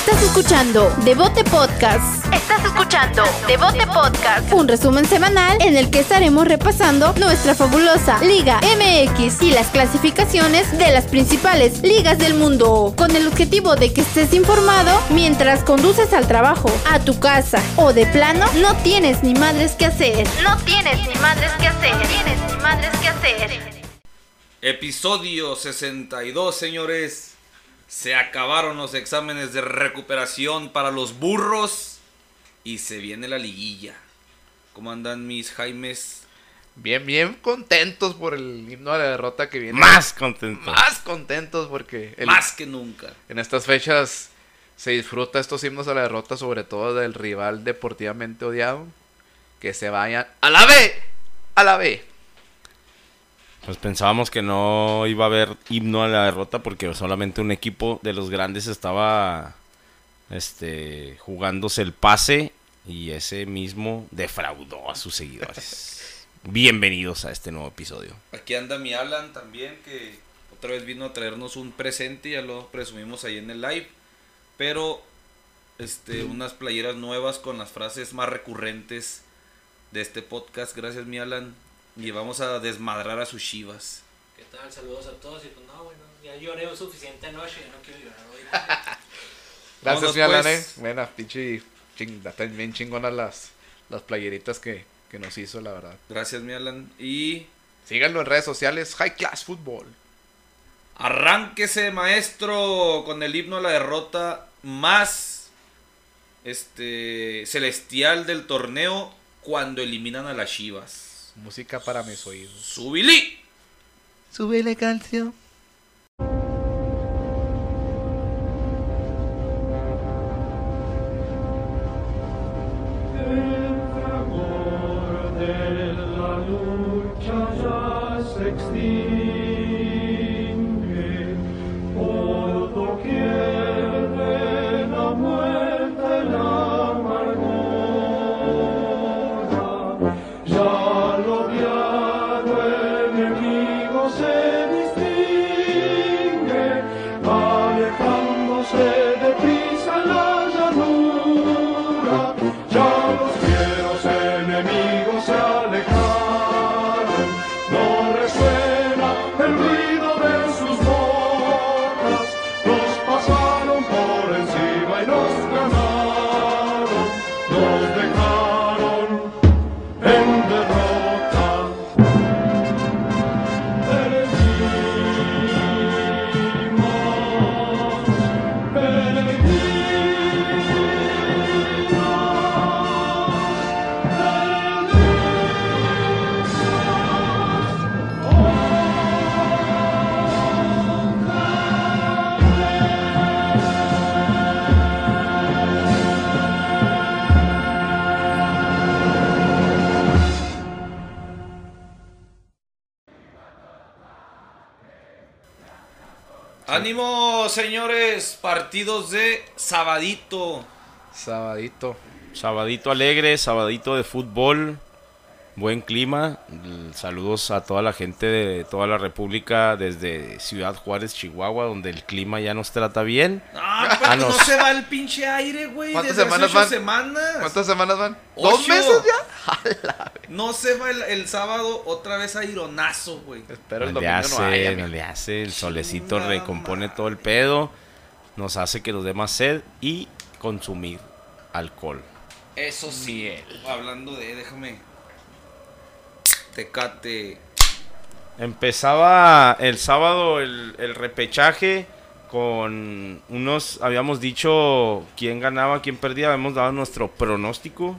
Estás escuchando Devote Podcast. Estás escuchando Devote Podcast. Un resumen semanal en el que estaremos repasando nuestra fabulosa Liga MX y las clasificaciones de las principales ligas del mundo. Con el objetivo de que estés informado mientras conduces al trabajo, a tu casa o de plano no tienes ni madres que hacer. No tienes ni madres que hacer. No tienes ni madres que hacer. Episodio 62, señores. Se acabaron los exámenes de recuperación para los burros y se viene la liguilla. ¿Cómo andan mis Jaimes? Bien, bien contentos por el himno de la derrota que viene. Más contentos. Más contentos porque el- Más que nunca. en estas fechas se disfruta estos himnos a la derrota, sobre todo del rival deportivamente odiado. Que se vayan a la B, a la B. Pues pensábamos que no iba a haber himno a la derrota porque solamente un equipo de los grandes estaba este jugándose el pase y ese mismo defraudó a sus seguidores. Bienvenidos a este nuevo episodio. Aquí anda mi Alan también, que otra vez vino a traernos un presente, ya lo presumimos ahí en el live. Pero, este, unas playeras nuevas con las frases más recurrentes de este podcast. Gracias, mi Alan. Y vamos a desmadrar a sus chivas. ¿Qué tal? Saludos a todos. Y pues no, bueno, ya lloré suficiente anoche, ya no quiero llorar hoy. Gracias, mi Alan, pues. eh. Buena, pinche. Ching, están bien chingonas las, las playeritas que, que nos hizo, la verdad. Gracias, mi Alan. Y Síganlo en redes sociales, High Class Football. arránquese, maestro, con el himno a la derrota más este celestial del torneo cuando eliminan a las chivas. Música para mis oídos. ¡Subili! Súbele canción. ¡Ánimo, señores! Partidos de sabadito. Sabadito. Sabadito alegre, sabadito de fútbol, buen clima. Saludos a toda la gente de toda la República desde Ciudad Juárez, Chihuahua, donde el clima ya nos trata bien. Ah, pero no. se va el pinche aire, güey. ¿Cuántas desde hace semanas ocho van? semanas. ¿Cuántas semanas van? Ocho. ¿Dos meses ya? No se va el, el sábado otra vez aironazo, güey. Espero el No le domingo hace, no haya. no le hace, el solecito recompone madre. todo el pedo, nos hace que nos dé más sed y consumir alcohol. Eso sí, hablando de, déjame. Tecate. Empezaba el sábado el, el repechaje con unos, habíamos dicho quién ganaba, quién perdía, habíamos dado nuestro pronóstico.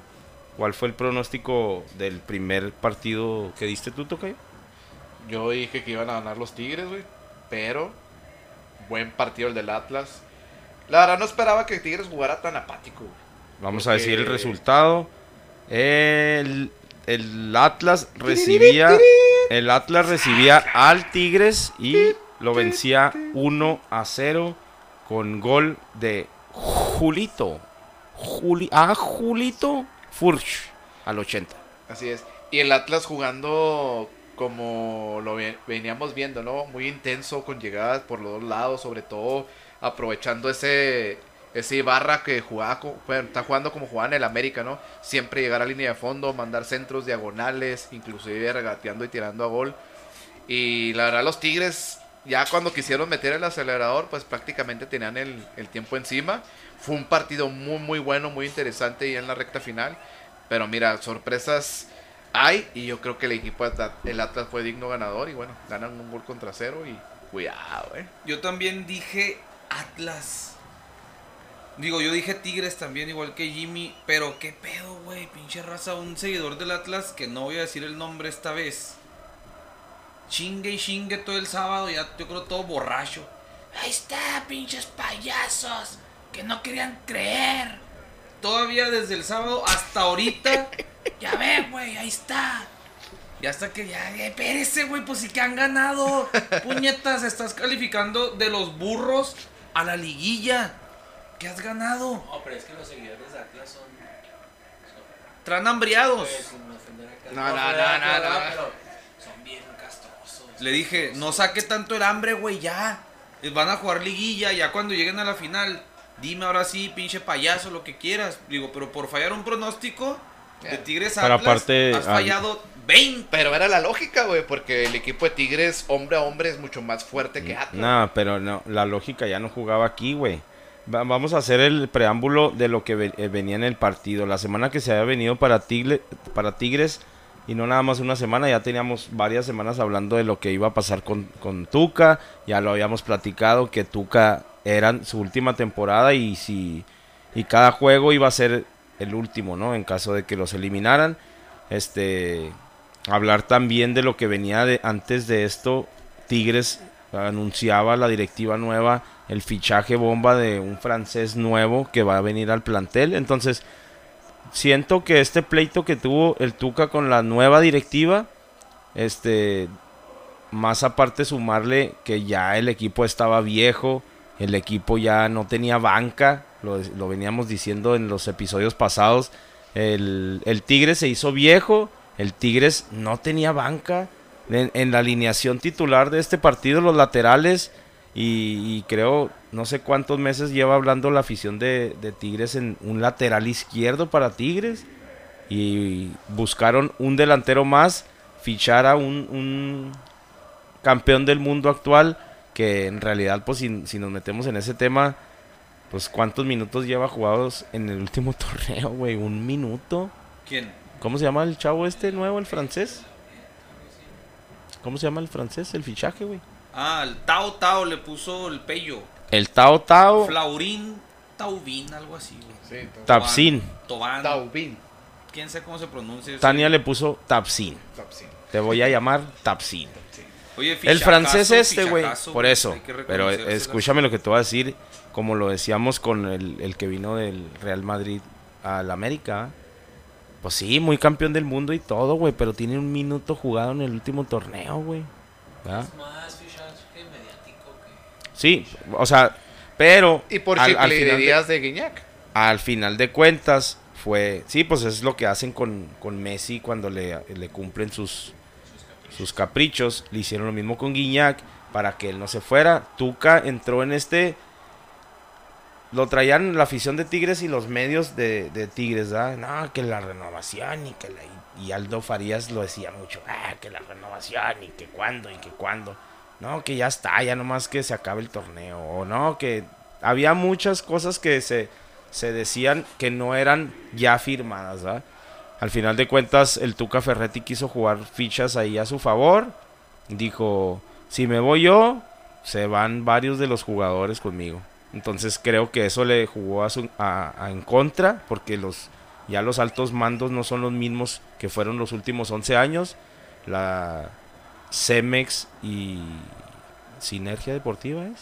¿Cuál fue el pronóstico del primer partido que diste tú, Tocayo? Yo dije que iban a ganar los Tigres, güey. Pero, buen partido el del Atlas. La verdad no esperaba que Tigres jugara tan apático, güey. Vamos a decir el resultado. El, el Atlas recibía el Atlas recibía al Tigres y lo vencía 1 a 0 con gol de Julito. Juli, ah, Julito Furch al 80. Así es. Y el Atlas jugando como lo ve- veníamos viendo, ¿no? Muy intenso, con llegadas por los dos lados, sobre todo aprovechando ese, ese Ibarra que jugaba, bueno, está jugando como jugaba en el América, ¿no? Siempre llegar a línea de fondo, mandar centros diagonales, inclusive regateando y tirando a gol. Y la verdad los Tigres, ya cuando quisieron meter el acelerador, pues prácticamente tenían el, el tiempo encima. Fue un partido muy, muy bueno, muy interesante ya en la recta final. Pero mira, sorpresas hay y yo creo que el equipo, el Atlas fue digno ganador y bueno, ganan un gol contra cero y cuidado, eh. Yo también dije Atlas. Digo, yo dije Tigres también, igual que Jimmy. Pero qué pedo, güey. Pinche raza. Un seguidor del Atlas, que no voy a decir el nombre esta vez. Chingue y chingue todo el sábado. Ya yo creo todo borracho. Ahí está, pinches payasos. Que no querían creer. Todavía desde el sábado hasta ahorita. ya ve, güey, ahí está. Y hasta que ya, ya, espérese, güey, pues sí que han ganado. Puñetas, estás calificando de los burros a la liguilla. ¿Qué has ganado? No, pero es que los seguidores de Atlas son. son Traen hambriados. pues, No, no, no, no, no. Pero son bien castrosos. Le dije, no saque tanto el hambre, güey, ya. Van a jugar liguilla, ya cuando lleguen a la final. Dime ahora sí, pinche payaso, lo que quieras. Digo, pero por fallar un pronóstico de Tigres Pero Atlas, aparte, has al- fallado 20. Pero era la lógica, güey, porque el equipo de Tigres, hombre a hombre, es mucho más fuerte que Atlas. No, pero no, la lógica ya no jugaba aquí, güey. Va- Vamos a hacer el preámbulo de lo que eh, venía en el partido. La semana que se había venido para, Tigle- para Tigres, y no nada más una semana, ya teníamos varias semanas hablando de lo que iba a pasar con, con Tuca. Ya lo habíamos platicado, que Tuca era su última temporada y si y cada juego iba a ser el último, ¿no? En caso de que los eliminaran. Este hablar también de lo que venía antes de esto. Tigres anunciaba la directiva nueva el fichaje bomba de un francés nuevo que va a venir al plantel. Entonces, siento que este pleito que tuvo el Tuca con la nueva directiva, este, más aparte sumarle que ya el equipo estaba viejo, el equipo ya no tenía banca, lo, lo veníamos diciendo en los episodios pasados, el, el Tigres se hizo viejo, el Tigres no tenía banca, en, en la alineación titular de este partido, los laterales, y, y creo, no sé cuántos meses lleva hablando la afición de, de Tigres en un lateral izquierdo para Tigres. Y buscaron un delantero más, fichar a un, un campeón del mundo actual, que en realidad, pues si, si nos metemos en ese tema, pues cuántos minutos lleva jugados en el último torneo, güey, un minuto. ¿Quién? ¿Cómo se llama el chavo este nuevo, el francés? ¿Cómo se llama el francés? El fichaje, güey. Ah, el Tao Tao le puso el pello. El Tao Tao Flaurín Taubín, algo así, güey. Sí, Tapsin. Tobán. Taubín. ¿Quién sabe cómo se pronuncia? eso? Tania le puso Tapsin. Tapsin. Te voy a llamar Tapsin. Oye, El francés este, güey. Por eso. Pero escúchame lo que te voy a decir. Como lo decíamos con el, el que vino del Real Madrid al América. Pues sí, muy campeón del mundo y todo, güey. Pero tiene un minuto jugado en el último torneo, güey. ¿verdad? Es más. Sí, o sea, pero. Y por al- al final de- de Guiñac. al final de cuentas fue sí pues es lo que hacen con, con Messi cuando le, le cumplen sus sus caprichos le hicieron lo mismo con Guiñac para que él no se fuera Tuca entró en este lo traían la afición de Tigres y los medios de, de Tigres ¿verdad? no que la renovación y que la, y Aldo Farías lo decía mucho ah que la renovación y que cuándo y que cuándo no que ya está ya nomás que se acabe el torneo o no que había muchas cosas que se se decían que no eran ya firmadas. Al final de cuentas, el Tuca Ferretti quiso jugar fichas ahí a su favor. Dijo, si me voy yo, se van varios de los jugadores conmigo. Entonces creo que eso le jugó a su, a en contra, porque los ya los altos mandos no son los mismos que fueron los últimos 11 años. La Cemex y Sinergia Deportiva es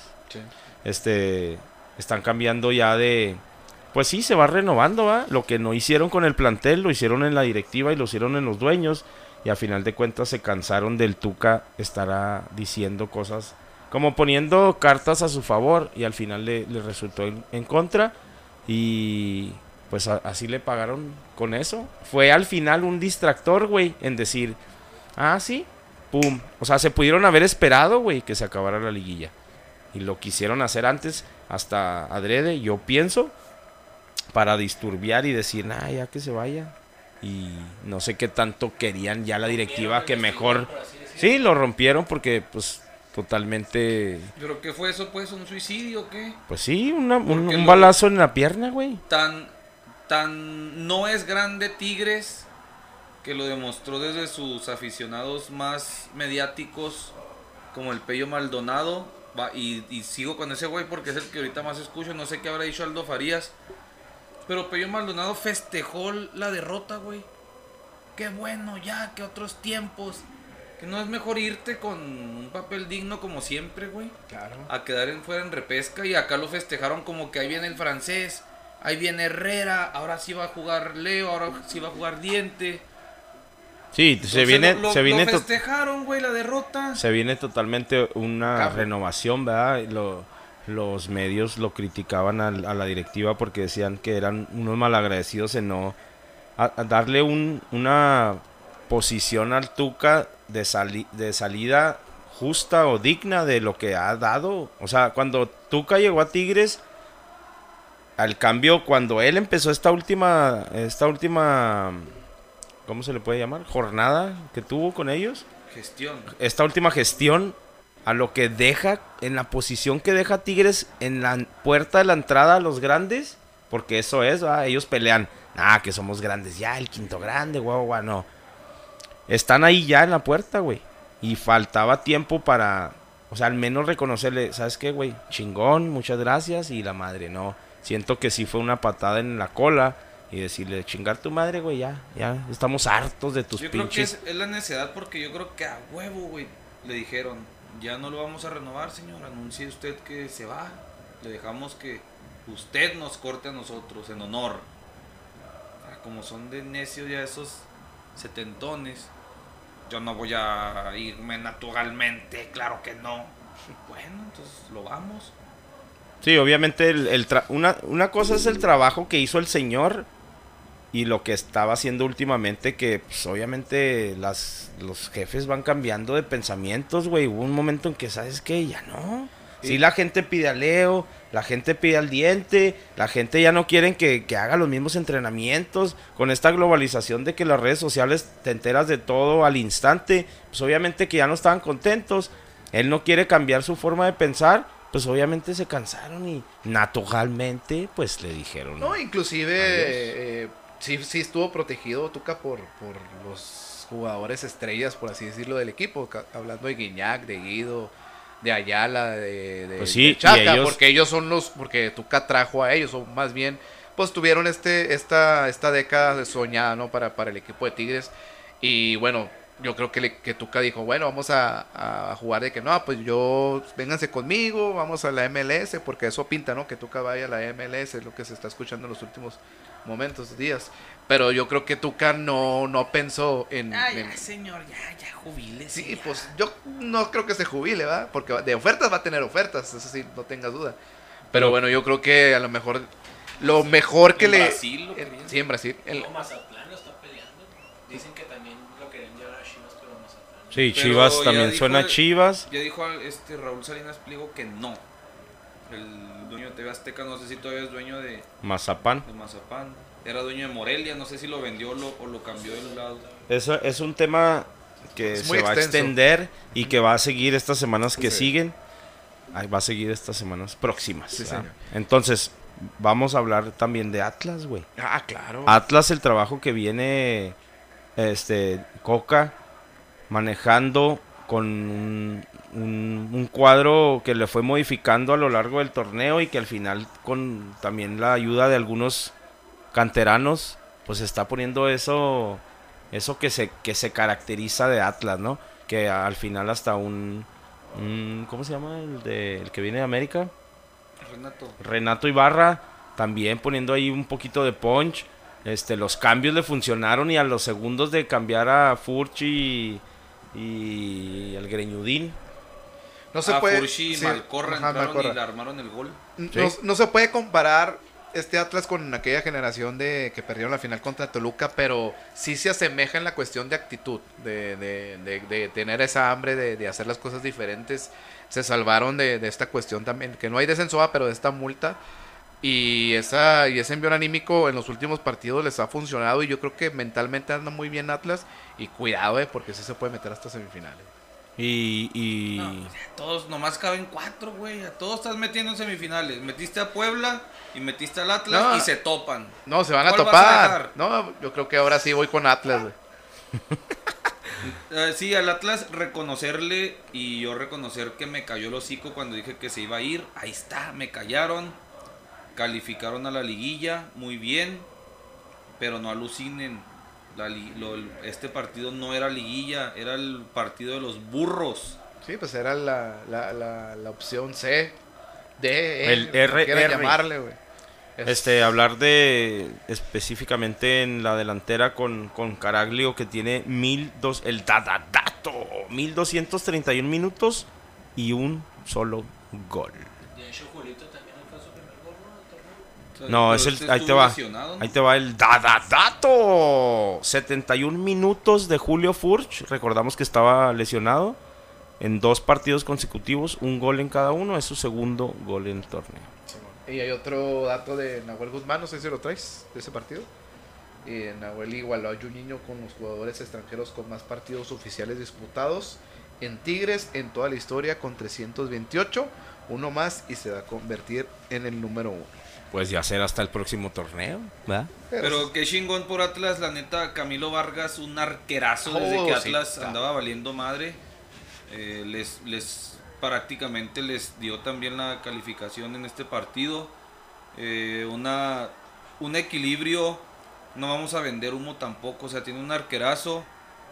este están cambiando ya de pues sí se va renovando va lo que no hicieron con el plantel lo hicieron en la directiva y lo hicieron en los dueños y a final de cuentas se cansaron del Tuca estará diciendo cosas como poniendo cartas a su favor y al final le, le resultó en, en contra y pues a- así le pagaron con eso. Fue al final un distractor güey en decir ah sí pum o sea se pudieron haber esperado güey que se acabara la liguilla y lo quisieron hacer antes hasta adrede, yo pienso, para disturbiar y decir, ah, ya que se vaya. Y no sé qué tanto querían ya la directiva que mejor... Sí, lo rompieron porque pues totalmente... ¿Pero qué fue eso, pues? ¿Un suicidio o qué? Pues sí, una- un, un balazo en la pierna, güey. Tan, tan no es grande Tigres que lo demostró desde sus aficionados más mediáticos como el Pello Maldonado. Va, y, y sigo con ese güey porque es el que ahorita más escucho. No sé qué habrá dicho Aldo Farías. Pero Pello Maldonado festejó la derrota, güey. Qué bueno ya, que otros tiempos. Que no es mejor irte con un papel digno como siempre, güey Claro. a quedar en, fuera en repesca y acá lo festejaron como que ahí viene el francés, ahí viene Herrera, ahora sí va a jugar Leo, ahora sí va a jugar Diente. Sí, se viene, lo, se viene, lo festejaron, güey, la derrota. se viene totalmente una renovación, ¿verdad? Lo- los medios lo criticaban a, la directiva porque decían que eran unos malagradecidos en no a- a darle un- una posición al Tuca de, sali- de salida justa o digna de lo que ha dado. O sea, cuando Tuca llegó a Tigres, al cambio, cuando él empezó esta última, esta última, ¿cómo se le puede llamar? Jornada que tuvo con ellos Gestión. esta última gestión a lo que deja en la posición que deja Tigres en la puerta de la entrada a los grandes, porque eso es, ¿va? ellos pelean, ah, que somos grandes, ya el quinto grande, guau, guau, no. Están ahí ya en la puerta, güey. Y faltaba tiempo para, o sea, al menos reconocerle, ¿sabes qué, güey? Chingón, muchas gracias y la madre, no. Siento que sí fue una patada en la cola y decirle, chingar tu madre, güey, ya, ya, estamos hartos de tus Yo creo que pinches. es, es la necedad porque yo creo que a huevo, güey, le dijeron, ya no lo vamos a renovar, señor, anuncie usted que se va. Le dejamos que usted nos corte a nosotros en honor. Ah, Como son de necios ya esos setentones, yo no voy a irme naturalmente, claro que no. Bueno, entonces lo vamos. Sí, obviamente el, el tra- una, una cosa es el trabajo que hizo el señor y lo que estaba haciendo últimamente, que pues, obviamente las, los jefes van cambiando de pensamientos, güey. Hubo un momento en que, ¿sabes qué? Ya no. Sí, la gente pide a Leo, la gente pide al diente, la gente ya no quieren que, que haga los mismos entrenamientos. Con esta globalización de que las redes sociales te enteras de todo al instante, pues obviamente que ya no estaban contentos. Él no quiere cambiar su forma de pensar, pues obviamente se cansaron y naturalmente pues le dijeron. No, inclusive sí, sí estuvo protegido Tuca por, por los jugadores estrellas, por así decirlo, del equipo. Hablando de Guiñac, de Guido, de Ayala, de, de, Pues sí, de Chaca, ellos- porque ellos son los, porque Tuca trajo a ellos, o más bien, pues tuvieron este, esta, esta década de soñada, ¿no? Para, para el equipo de Tigres. Y bueno, yo creo que, le, que Tuca dijo, bueno, vamos a, a jugar de que no, pues yo, vénganse conmigo, vamos a la MLS, porque eso pinta, ¿no? Que Tuca vaya a la MLS, es lo que se está escuchando en los últimos momentos, días. Pero yo creo que Tuca no, no pensó en... en- señor, ya, ya, jubile. Sí, pues yo no creo que se jubile, ¿va? Porque de ofertas va a tener ofertas, eso sí, no tengas duda. Pero bueno, yo creo que a lo mejor lo mejor que En le... Brasil lo en- querían. sí, en Brasil. El- Mazatlán lo está peleando. Dicen que también Sí, Pero Chivas también dijo suena el- Chivas. Ya dijo este Raúl Salinas Pliego que no. El dueño de TV Azteca, no sé si todavía es dueño de, Mazapán. de Mazapán. Era dueño de Morelia, no sé si lo vendió o lo, o lo cambió de lado. Eso es un tema que Es se va a extender y que va a seguir estas semanas que Sí. siguen. Ay, va a seguir estas semanas próximas. Entonces, vamos a hablar también de Atlas, güey. Ah, claro. Atlas, el trabajo que viene este Coca manejando con un, un- un cuadro que le fue modificando a lo largo del torneo y que al final con también la ayuda de algunos canteranos pues está poniendo eso eso que se que se caracteriza de Atlas, ¿no? Que al final hasta un, un- ¿cómo se llama el de el que viene de América? Renato. Renato Ibarra también poniendo ahí un poquito de punch. Este, los cambios le funcionaron y a los segundos de cambiar a Furchi y, y el Greñudín. no se a puede... Furchi y sí, Malcorra ajá, entraron Malcorra. y le armaron el gol. No, no se puede comparar este Atlas con aquella generación de que perdieron la final contra Toluca, pero sí se asemeja en la cuestión de actitud, de, de- de- de tener esa hambre de, de hacer las cosas diferentes. Se salvaron de, de esta cuestión también, que no hay descenso, pero de esta multa. Y, esa, y ese envío anímico en los últimos partidos les ha funcionado y yo creo que mentalmente anda muy bien Atlas. Y cuidado, eh, porque sí se puede meter hasta semifinales. Y, y No, todos nomás caben cuatro, güey. A todos estás metiendo en semifinales. Metiste a Puebla y metiste al Atlas No. y se topan. No, se van a ¿Cuál vas a topar. no, yo creo que ahora sí voy con Atlas, güey. Eh, sí, al Atlas reconocerle y yo reconocer que me cayó el hocico cuando dije que se iba a ir. Ahí está, me callaron. Calificaron a la liguilla, muy bien. Pero no alucinen. La li- lo- este partido no era liguilla, era el partido de los burros. Sí, pues era la, la, la, la opción C, D, E, El quieran RR. llamarle, güey. Es- este hablar de específicamente en la delantera con, con Caraglio que tiene mil dos el dadadato 1231 minutos y un solo gol. De hecho, Julito también fue su primer gol, ¿no? del torneo. O sea, No, es el, este ahí te va. ¿no? Ahí te va el dadadato. 71 minutos de Julio Furch. Recordamos que estaba lesionado en dos partidos consecutivos, un gol en cada uno, es su segundo gol en el torneo. Y hay otro dato de Nahuel Guzmán, no sé si lo traes, de ese partido. Y Nahuel igualó a Juninho con los jugadores extranjeros con más partidos oficiales disputados en Tigres en toda la historia con 328, uno más y se va a convertir en el número uno. Pues ya será hasta el próximo torneo, ¿verdad? Pero qué chingón por Atlas, la neta, Camilo Vargas, un arquerazo desde Oh, que Atlas andaba valiendo madre. Eh, les, les prácticamente les dio también la calificación en este partido. Eh, una, un equilibrio, no vamos a vender humo tampoco, o sea, tiene un arquerazo,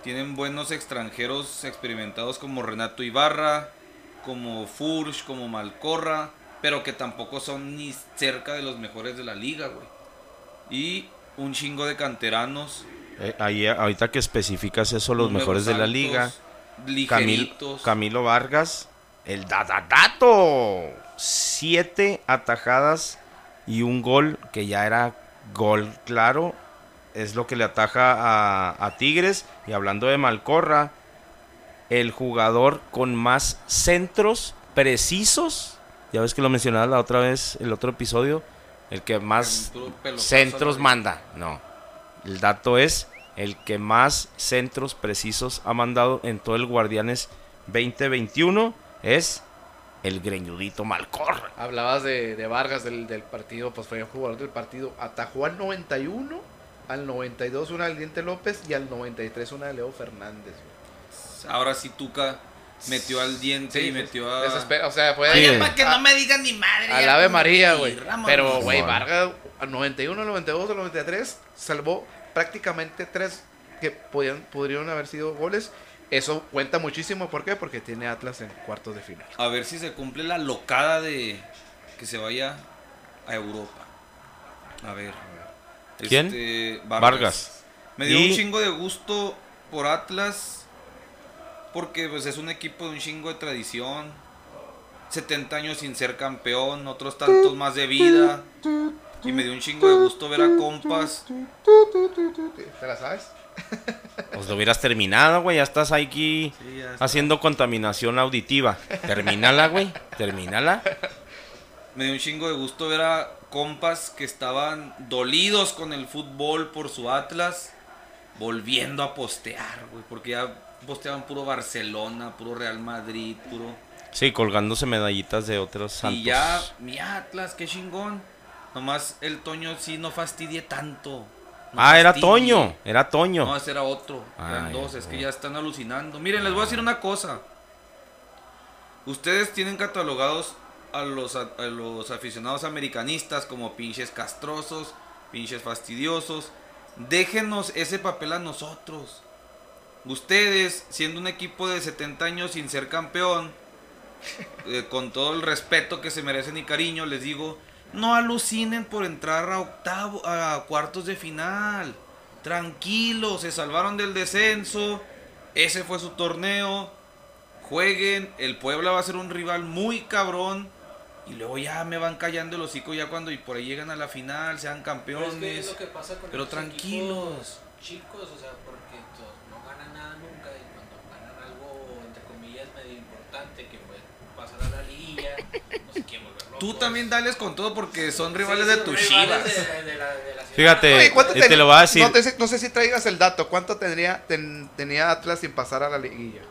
tienen buenos extranjeros experimentados como Renato Ibarra, como Furch, como Malcorra, pero que tampoco son ni cerca de los mejores de la liga, güey. Y un chingo de canteranos. Eh, ahí, ahorita que especificas eso, los mejores de la liga. Camil- Ligeritos. Camilo Vargas, el dadadato. Siete atajadas y un gol que ya era gol claro. Es lo que le ataja a, a Tigres. Y hablando de Malcorra, el jugador con más centros precisos. Ya ves que lo mencionabas la otra vez, el otro episodio. El que más centros manda. No. El dato es el que más centros precisos ha mandado en todo el Guardianes 2021 es el greñudito Malcorra. Hablabas de, de Vargas del, del partido, pues fue el jugador del partido. Atajó al 91, al 92 una del Diente López y al 93 una de Leo Fernández. güey. Ahora sí Tuca metió al diente y metió a... desespera- o sea, fue Sí. Para que no me digan ni madre. al Ave María, güey. Pero, güey. Vargas al 91, al 92, al 93 salvó prácticamente tres que podían, podrían haber sido goles. Eso cuenta muchísimo, ¿por qué? Porque tiene Atlas en cuartos de final. A ver si se cumple la locada de que se vaya a Europa. A ver. ¿Quién? Este, Vargas. Me dio Y- un chingo de gusto por Atlas. Porque pues es un equipo de un chingo de tradición. 70 años sin ser campeón, otros tantos más de vida. Y me dio un chingo de gusto ver a compas. ¿Te la sabes? Pues lo hubieras terminado, güey. Ya estás aquí Sí, ya está. haciendo contaminación auditiva. Termínala, güey. Termínala. Me dio un chingo de gusto ver a compas que estaban dolidos con el fútbol por su Atlas, volviendo a postear, güey, porque ya posteaban puro Barcelona, puro Real Madrid, puro... Sí, colgándose medallitas de otros santos. Y ya, mi Atlas, qué chingón. Nomás el Toño sí no fastidie tanto. No Ah, era. Toño. Era Toño. No, ese era otro. Eran dos, es que ya están alucinando. Miren, les voy a decir una cosa. Ustedes tienen catalogados a los, a, a los aficionados americanistas como pinches castrosos, pinches fastidiosos. Déjenos ese papel a nosotros. Ustedes, siendo un equipo de 70 años sin ser campeón, eh, con todo el respeto que se merecen y cariño, les digo, no alucinen por entrar a octavo, a cuartos de final. Tranquilos, se salvaron del descenso. Ese fue su torneo. Jueguen, el Puebla va a ser un rival muy cabrón. Y luego ya me van callando el hocico ya cuando y por ahí llegan a la final, sean Pero campeones. es que es lo que pasa con pero tranquilos. chicos, o sea, porque to- no ganan nada nunca y cuando ganan algo, entre comillas, medio importante, que fue pasar a la liguilla, no sé quién volver Tú también dales con todo porque son rivales Sí, de tus chivas. de- de la- de la ciudad. Fíjate, Oye, ¿cuánto y ten- te lo voy a decir. No, te sé- no sé si traigas el dato. ¿Cuánto tendría, ten- tenía Atlas sin pasar a la liguilla?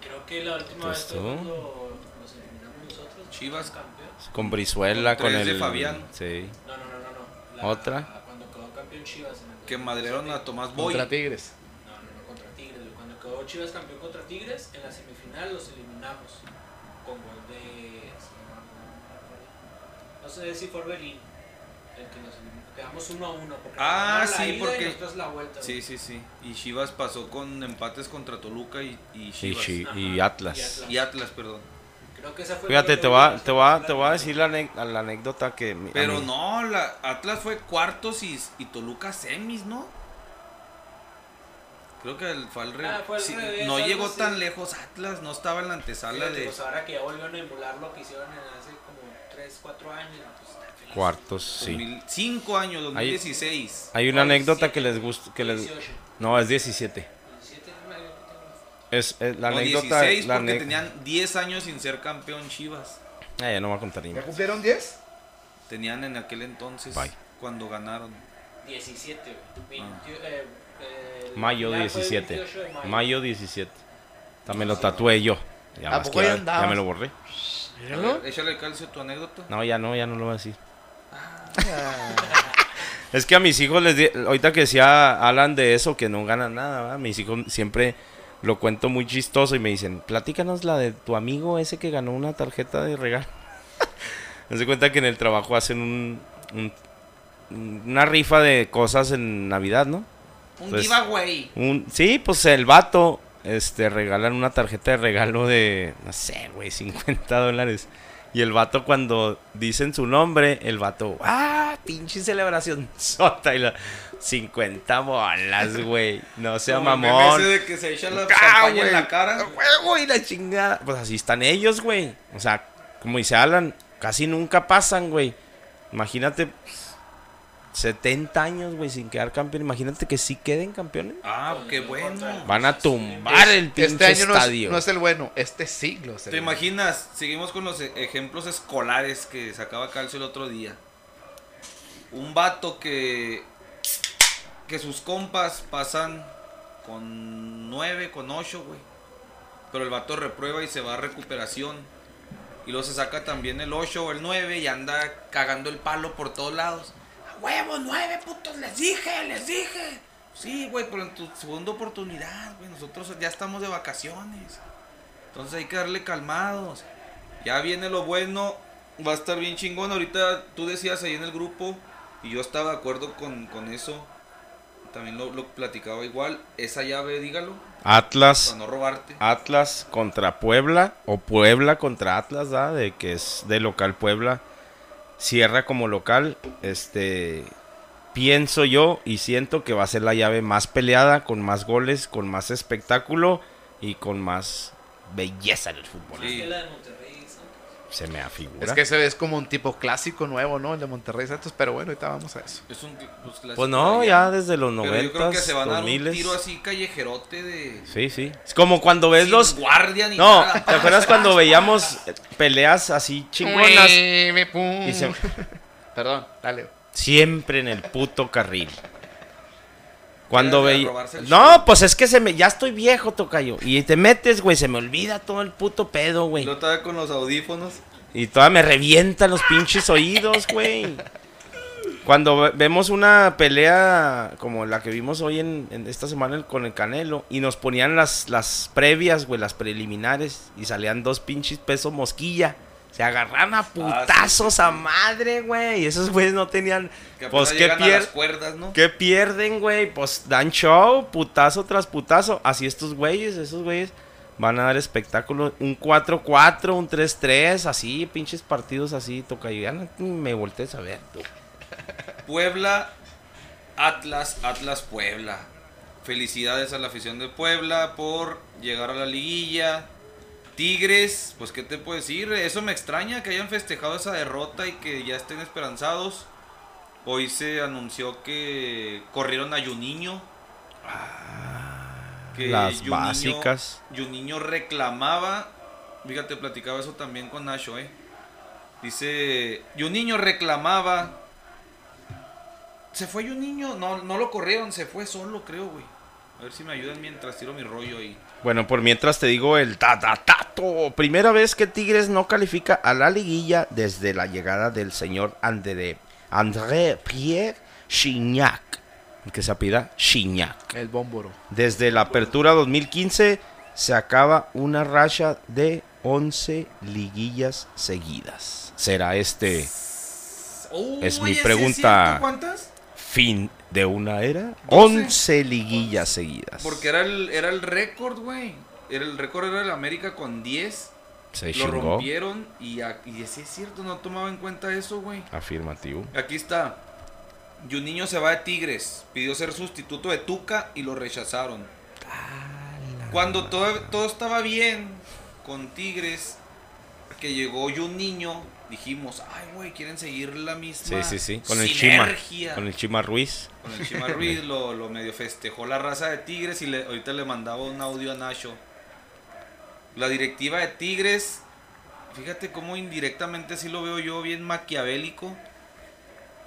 Creo que la última Pues vez fue cuando nos eliminamos nosotros, Chivas. campeón. Con Brizuela, Con con tres de el. Fabián. Sí. No, no, no, no. no. La- ¿Otra? Cuando quedó campeón Chivas. en el Que madrearon a Tomás Boy. Contra Tigres. No, no, no, contra Tigres. Cuando quedó Chivas campeón contra Tigres, en la semifinal los eliminamos con gol de. No sé si fue Orbelín el que nos eliminó. Quedamos uno a uno. Porque Ah, sí, ida y porque- nosotros la vuelta. Sí, sí, sí. Y Chivas pasó con empates contra Toluca y, y Y, Chivas. Y y Atlas. Atlas. Y Atlas, perdón. Creo que esa fue Fíjate, te que voy te voy a, te voy a de- decir la, la anécdota que. mi- Pero mí- no, la Atlas fue cuartos y, y Toluca semis, ¿no? Creo que el, fue al re- Ah, fue al sí, revés, no llegó así. tan lejos Atlas, no estaba en la antesala Fíjate, de... pues ahora que ya volvieron a emular lo que hicieron en hace como 3, 4 años, pues. Cuartos, sí. 2005 años, 2016. Hay una No, anécdota que 17, les gusta. Que les, 18. no, es 17. 17, no, yo tengo la- Es, es la No, anécdota. 16 la porque tenían 10 años sin ser campeón Chivas. Ah, ya no voy a contar ni ¿Ya cumplieron 10? Tenían en aquel entonces Bye. cuando ganaron. 17, güey. Ah. 20, eh, eh, Mayo la final fue el 17. 28 de mayo. Mayo 17. También lo tatué yo. Ya, ¿A más que ya, ya me lo borré. Ver, échale calcio tu anécdota. No, ya no, ya no lo voy a decir. es que a mis hijos les di, ahorita que decía Alan de eso, que no ganan nada, ¿verdad? mis hijos siempre lo cuento muy chistoso y me dicen, platícanos la de tu amigo ese que ganó una tarjeta de regalo. Me doy cuenta que en el trabajo hacen un, un- una rifa de cosas en Navidad, ¿no? Un Pues- giveaway. Un, sí, pues el vato, este, regalan una tarjeta de regalo de, no sé, güey, 50 dólares. Y el vato cuando dicen su nombre, el vato, ah, pinche celebración sota y la 50 bolas, güey. No sea Como mamón. de que se echa la Ah, güey. en la cara. A huevo y la chingada. Pues así están ellos, güey. O sea, como dice Alan, casi nunca pasan, güey. Imagínate 70 años, güey, sin quedar campeón. Imagínate que sí queden campeones. Ah, qué bueno. Van a tumbar el pinche Este año no es, estadio. no es el bueno, este siglo. es ¿Te bueno. imaginas? Seguimos con los e- ejemplos escolares que sacaba Calcio el otro día. Un vato que que sus compas pasan con 9, con 8, güey. Pero el vato reprueba y se va a recuperación. Y luego se saca también el 8 o el 9 y anda cagando el palo por todos lados. ¡A huevo, 9 putos! ¡Les dije, les dije! Sí, güey, pero en tu segunda oportunidad, güey. Nosotros ya estamos de vacaciones. Entonces hay que darle calmados. Ya viene lo bueno. Va a estar bien chingón. Ahorita tú decías ahí en el grupo. Y yo estaba de acuerdo con, con eso. También lo, lo platicaba igual. Esa llave, dígalo. Atlas, Para no robarte. Atlas contra Puebla o Puebla contra Atlas, ¿da? De que es de local Puebla. Cierra como local. Este pienso yo y siento que va a ser la llave más peleada, con más goles, con más espectáculo y con más belleza en el fútbol. Sí. que la de Monterrey, Santos. Se me afigura. Es que ese es como un tipo clásico nuevo, ¿no? El de Monterrey Santos, pero bueno, ahorita vamos a eso. Es un pues, clásico Pues no, de ya desde los Pero yo creo que 90, se van a dar un 2000. tiro así callejerote de. Sí, sí. Es como cuando ves sin los guardia ni No, nada. ¿te acuerdas cuando veíamos peleas así chingonas? Y se- Perdón, dale. Siempre en el puto carril. Cuando veía. No, pues es que se me. Ya estoy viejo, tocayo. Y te metes, güey. Se me olvida todo el puto pedo, güey. Lo estaba con los audífonos. Y todavía me revientan los pinches oídos, güey. Cuando ve- vemos una pelea como la que vimos hoy en, en esta semana con el Canelo y nos ponían las, las previas, güey, las preliminares y salían dos pinches pesos mosquilla. Se agarran a putazos a madre, güey. Y esos güeyes no tenían... Que Pues, ¿qué, llegan a pier- las cuerdas, ¿no? ¿qué pierden, güey? Pues dan show, putazo tras putazo. Así estos güeyes, esos güeyes van a dar espectáculo. Un 4-4, un 3-3, así, pinches partidos así, toca. Ya no me voltees a ver, tú. Puebla, Atlas, Atlas Puebla. Felicidades a la afición de Puebla por llegar a la liguilla. Tigres, pues qué te puedo decir, eso me extraña que hayan festejado esa derrota y que ya estén esperanzados. Hoy se anunció que corrieron a Juninho. Que Las Juninho- básicas. Juninho reclamaba, fíjate, platicaba eso también con Nacho, eh. Dice, Juninho reclamaba. ¿Se fue Juninho? No, no lo corrieron, se fue solo, creo, güey. A ver si me ayudan mientras tiro mi rollo ahí. Bueno, por mientras te digo el tatatato. Primera vez que Tigres no califica a la liguilla desde la llegada del señor André, André Pierre Chignac. Que se apida Chignac. El bómboro. Desde la apertura 2015 se acaba una racha de 11 liguillas seguidas. ¿Será este Es mi Oye, ¿sí pregunta. ¿Cuántas? Fin de una era? Doce. 11 liguillas seguidas. Porque era el, era el récord, güey. Era el récord era el América con 10. se Lo chingó. rompieron y, a- y sí es cierto, no tomaba en cuenta eso, güey. Afirmativo. Aquí está. Juninho se va de Tigres. Pidió ser sustituto de Tuca y lo rechazaron. Cuando todo, todo estaba bien con Tigres, que llegó Juninho, dijimos, ay, güey, quieren seguir la misma Sí, sí, sí. Con el Chima. sinergia". Con el Chima Ruiz. Con el Chima Ruiz lo, lo medio festejó la raza de Tigres y le- ahorita le mandaba un audio a Nacho. La directiva de Tigres, fíjate cómo indirectamente sí lo veo yo bien maquiavélico.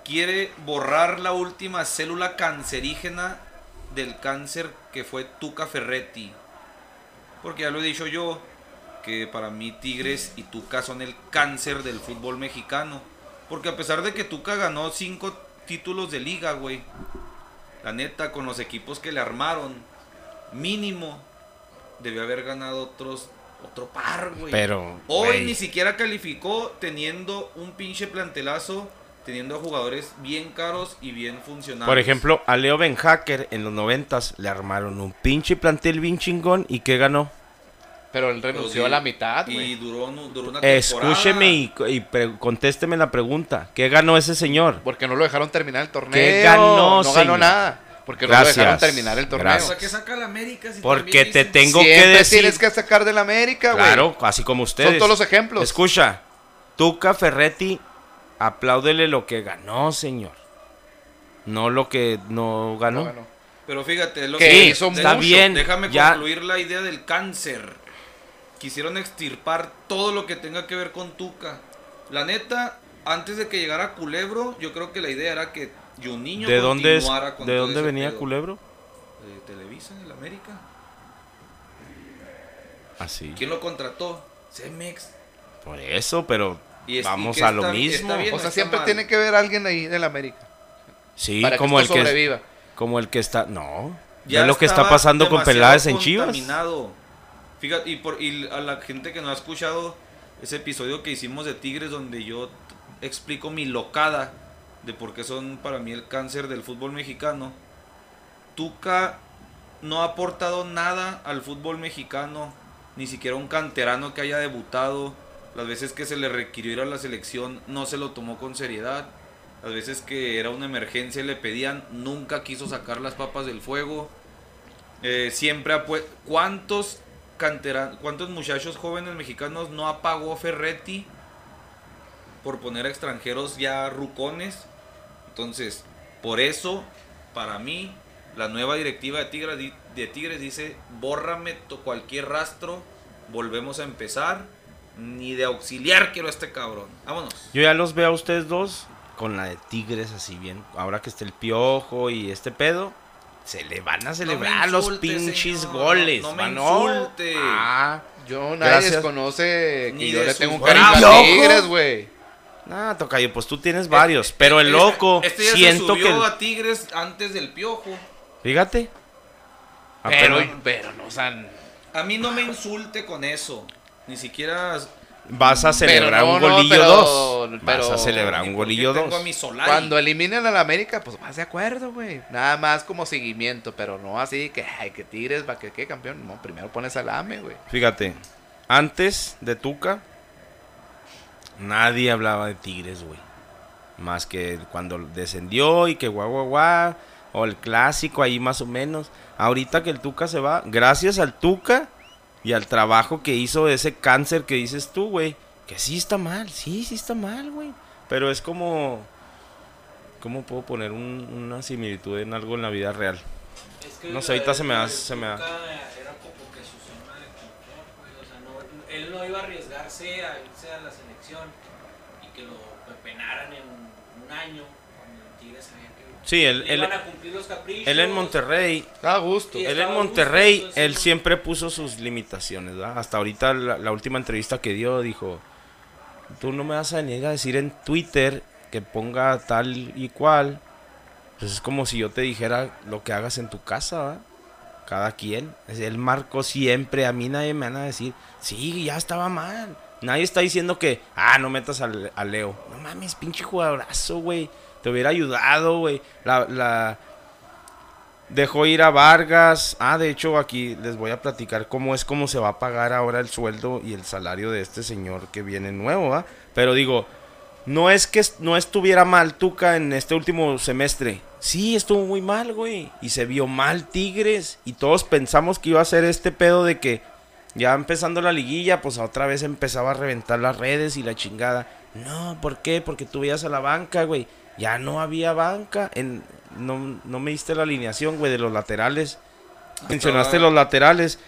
Quiere borrar la última célula cancerígena del cáncer que fue Tuca Ferretti. Porque ya lo he dicho yo, que para mí Tigres y Tuca son el cáncer del fútbol mexicano. Porque a pesar de que Tuca ganó cinco títulos de liga, güey. La neta, con los equipos que le armaron, mínimo, debió haber ganado otros, otro par, güey. Pero, Hoy ni siquiera calificó teniendo un pinche plantelazo, teniendo a jugadores bien caros y bien funcionales. Por ejemplo, a Leo Ben Hacker en los noventas le armaron un pinche plantel bien chingón y ¿qué ganó? Pero él Pero renunció di- a la mitad, Y duró, duró una temporada. Escúcheme y, y pre- contésteme la pregunta. ¿Qué ganó ese señor? Porque no lo dejaron terminar el torneo. ¿Qué ganó, No señor? ganó nada. Porque no Gracias, lo dejaron terminar el torneo. O gracias. sea, que saca la América si Porque te dicen- tengo que decir. tienes que sacar de la América, güey. Claro, así como ustedes. Son todos los ejemplos. Escucha, Tuca Ferretti, apláudele lo que ganó, señor. No lo que no ganó. No ganó. Pero fíjate, lo Que que hizo está mucho. bien. Déjame ya- concluir la idea del cáncer. Quisieron extirpar todo lo que tenga que ver con Tuca. La neta, antes de que llegara Culebro, yo creo que la idea era que Juninho ¿De dónde, es, con ¿de todo dónde ese venía pedo. Culebro? De Televisa, en el América. Así. ¿Quién lo contrató? Cemex. Por eso, pero Y es- vamos y a está- lo está mismo. bien. O sea, siempre mal. tiene que haber alguien ahí en la América. Sí, para como que el que sobreviva. como el que está, no. Ya es lo que está pasando con Peláez en Chivas. Fíjate, y, por, y a la gente que no ha escuchado ese episodio que hicimos de Tigres donde yo explico mi locada de por qué son para mí el cáncer del fútbol mexicano. Tuca no ha aportado nada al fútbol mexicano, ni siquiera un canterano que haya debutado. Las veces que se le requirió ir a la selección no se lo tomó con seriedad. Las veces que era una emergencia y le pedían, nunca quiso sacar las papas del fuego. Eh, siempre ha pu- ¿Cuántos cuántos muchachos jóvenes mexicanos no apagó Ferretti por poner a extranjeros ya rucones? Entonces, por eso, para mí, la nueva directiva de Tigres, de Tigres dice, bórrame cualquier rastro, volvemos a empezar, ni de auxiliar quiero a este cabrón. Vámonos. Yo ya los veo a ustedes dos con la de Tigres así bien. Ahora que está el piojo y este pedo, se le van a celebrar los insulte, pinches señor, goles. no me mano. insulte. Ah, Yo nadie Gracias. desconoce Ni que yo de le tengo un cariño a ¡Piojo! Tigres, güey. nah, tocayo, pues tú tienes varios. pero el Este- loco, este ya se siento que. a Tigres antes del piojo. Fíjate. Pero, Apenas pero no, o sea, A mí no me insulte con eso. Ni siquiera. Vas a celebrar no, un golillo pero- 2. Vas a celebrar un golillo tengo 2. a mi Solari. cuando eliminen a la América, pues vas de acuerdo, güey. Nada más como seguimiento, pero no así que, ay, que Tigres va que qué campeón. No, primero pones al AME, güey. Fíjate, antes de Tuca, nadie hablaba de Tigres, güey. Más que cuando descendió y que guau, guau, guau, o el clásico ahí más o menos. Ahorita que el Tuca se va, gracias al Tuca, y al trabajo que hizo ese cáncer que dices tú, güey. Que sí está mal, sí, sí está mal, güey. Pero es como... ¿Cómo puedo poner un- una similitud en algo en la vida real? Es que No sé, ahorita se me da- se me da. Era como que su zona de confort, güey. O sea, no, él no iba a arriesgarse a irse a la selección y que lo pepenaran en un año. Cuando el Tigre sabía que Sí, él, él, iban a cumplir los caprichos. él en Monterrey Está a gusto. Él en gusto, Monterrey, él siempre puso sus limitaciones, ¿verdad? Hasta ahorita la, la última entrevista que dio dijo, tú no me vas a venir a decir en Twitter que ponga tal y cual. Pues es como si yo te dijera lo que hagas en tu casa, ¿verdad? Cada quien. Es- Él marcó siempre, a mí nadie me van a decir, sí, ya estaba mal. Nadie está diciendo que, ah, no metas al- a, Leo. No mames, pinche jugadorazo, güey. Te hubiera ayudado, güey. La, Dejó ir a Vargas. Ah, de hecho, aquí les voy a platicar cómo es cómo se va a pagar ahora el sueldo y el salario de este señor que viene nuevo, ¿va? Pero digo, no es que no estuviera mal Tuca en este último semestre. Sí, estuvo muy mal, güey. Y se vio mal Tigres. Y todos pensamos que iba a ser este pedo de que ya empezando la liguilla, pues otra vez empezaba a reventar las redes y la chingada. No, ¿por qué? Porque tú veías a la banca, güey. Ya no había banca. En, no, no me diste la alineación, güey, de los laterales. Mencionaste los laterales.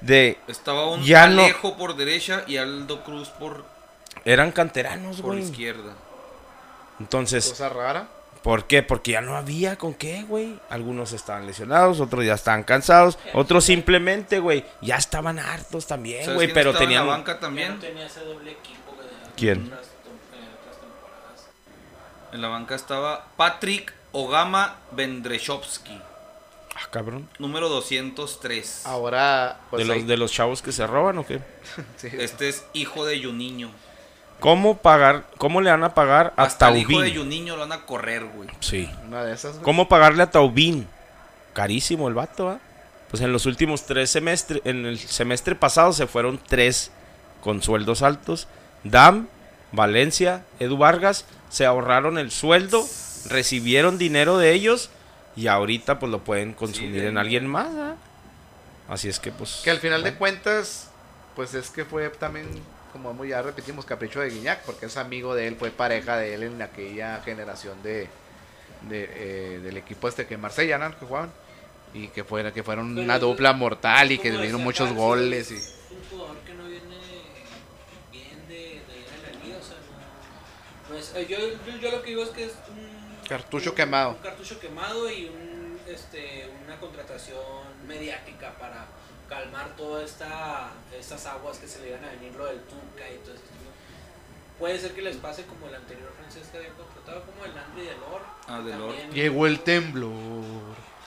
De. Estaba un Ya no- Alejo por derecha y Aldo Cruz por, Eran canteranos, por güey. izquierda. Entonces, Cosa rara. ¿por qué? Porque ya no había con qué, güey. Algunos estaban lesionados, otros ya estaban cansados, otros simplemente, güey, ya estaban hartos también, ¿Sabes güey, pero tenían. la banca Ya también. no tenía ese doble equipo que de ¿Quién tem- eh, otras temporadas. En la banca estaba Patrick Ogama Vendreshovsky, Ah, cabrón. número 203. Ahora, pues ¿De, los, ¿De los chavos que se roban o qué? sí. Este es hijo de Juninho. ¿Cómo pagar? ¿Cómo le van a pagar a Hasta el hijo de Taubín? Juninho lo van a correr, güey. Sí. una de esas. güey. ¿Cómo pagarle a Taubín? Carísimo el vato, ¿ah? Pues en los últimos tres semestres, en el semestre pasado se fueron tres con sueldos altos. Dam, Valencia, Edu Vargas se ahorraron el sueldo, recibieron dinero de ellos y ahorita pues lo pueden consumir en alguien más, ¿ah? Así es que pues... Que al final de cuentas, pues es que fue también, como ya repetimos, capricho de Guiñac, porque es amigo de él, fue pareja de él en aquella generación de, de, eh, del equipo este que Marsella, ¿no? Que jugaban. Y que, fuera, que fueron Pero una dupla mortal y que como dieron muchos goles. Y... Es un jugador que no viene bien de, de ir a la liga, o sea, no. no es- eh, yo, yo, yo lo que digo es que es un. Cartucho un- quemado. Un cartucho quemado y un, este, una contratación mediática para calmar todas esta, estas aguas que se le iban a venir, lo del Tuca y todo eso. Puede ser que les pase como el anterior francés que había contratado, como el Andri Delor. Ah, Delor. Llegó el temblor.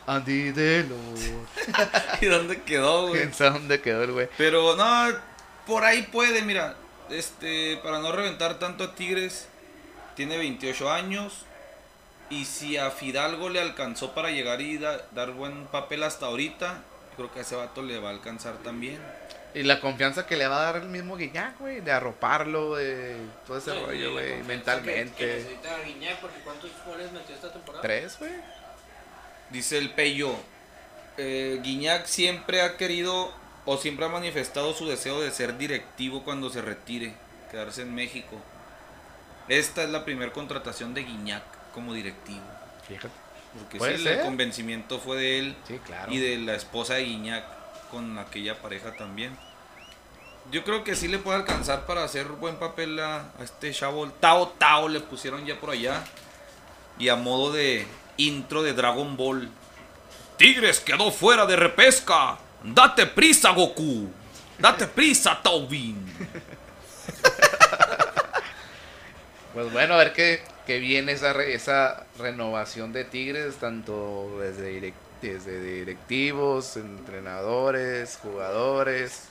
Andy Delor. ¿Y dónde quedó, güey? ¿Quién sabe dónde quedó el güey? Pero no, por ahí puede, mira. Este, para no reventar tanto a Tigres, tiene 28 años. Y si a Fidalgo le alcanzó para llegar y da- dar buen papel hasta ahorita, creo que a ese vato le va a alcanzar también. Y la confianza que le va a dar el mismo Guiñac, güey, de arroparlo, de todo ese rollo, güey, confianza que- Que mentalmente. necesita a Guiñac, porque ¿cuántos goles metió esta temporada? Tres, güey. Dice el Peyo, eh, Guiñac siempre ha querido o siempre ha manifestado su deseo de ser directivo cuando se retire, quedarse en México. Esta es la primera contratación de Guiñac como directivo. Fíjate. Porque sí, el convencimiento fue de él Sí, claro. y de la esposa de Guiñac con aquella pareja también. Yo creo que sí le puede alcanzar para hacer buen papel a, a este chavo. Tao Tao le pusieron ya por allá. Y a modo de intro de Dragon Ball. Tigres quedó fuera de repesca. Date prisa, Goku. Date prisa, Taubin. Pues bueno, a ver qué, qué viene esa, re- esa renovación de Tigres, tanto desde, desde directivos, entrenadores, jugadores.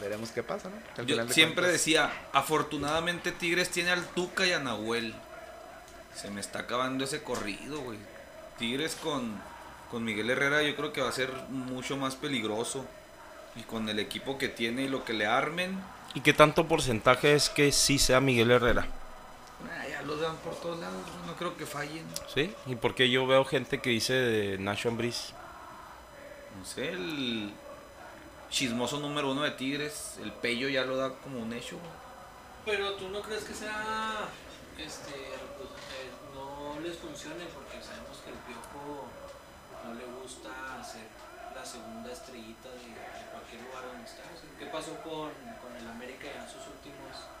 Veremos qué pasa, ¿no? Yo de siempre cuentas- decía, afortunadamente Tigres tiene al Tuca y a Nahuel. Se me está acabando ese corrido, güey. Tigres con, con Miguel Herrera yo creo que va a ser mucho más peligroso. Y con el equipo que tiene y lo que le armen, ¿Y qué tanto porcentaje es que sí sea Miguel Herrera? Ya los dan por todos lados, no creo que fallen. ¿Sí? ¿Y porque yo veo gente que dice de Nacho Ambriz? No sé, el, chismoso número uno de Tigres, el Pello ya lo da como un hecho. Pero tú no crees que sea, este, pues, eh, no les funcione porque sabemos que el piojo no le gusta ser la segunda estrellita de, de cualquier lugar donde está. ¿Qué pasó con, con el América en sus últimos?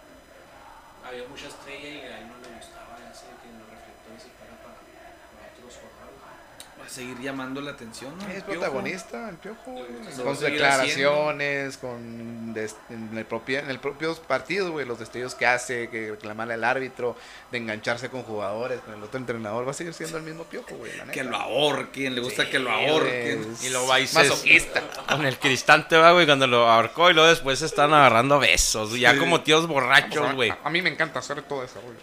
Había mucha estrella y a él no le gustaba ese que los reflectores se fueran para, para otros jugadores. Va a seguir llamando la atención, ¿no? Es protagonista, el piojo, va Con sus declaraciones, con des- en el propio, en el propios partidos, güey, los destellos que hace, que reclamarle al árbitro, de engancharse con jugadores, con el otro entrenador, va a seguir siendo el mismo piojo, güey. la Que lo ahorquen, le gusta Sí, que lo ahorquen. es Y lo va masoquista. Con el cristante, va, güey, cuando lo ahorcó y luego después se están agarrando a besos. Ya como tíos borrachos, güey. A, a mí me encanta hacer todo eso, güey.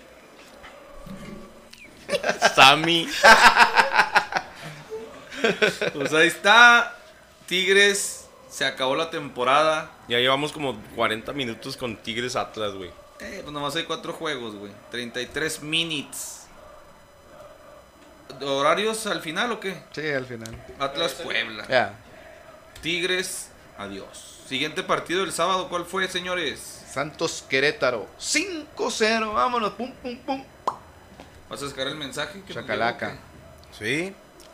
Sammy. Pues ahí está. Tigres, se acabó la temporada. Ya llevamos como 40 minutos con Tigres Atlas, güey. Eh, pues nomás hay cuatro juegos, güey. 33 minutes. ¿Horarios al final o qué? Sí, al final. Atlas Puebla. Ya. Tigres, adiós. Siguiente partido del sábado, ¿cuál fue, señores? Santos Querétaro. 5-0. Vámonos. Pum, pum, pum. ¿Vas a sacar el mensaje? que Chacalaca. Sí.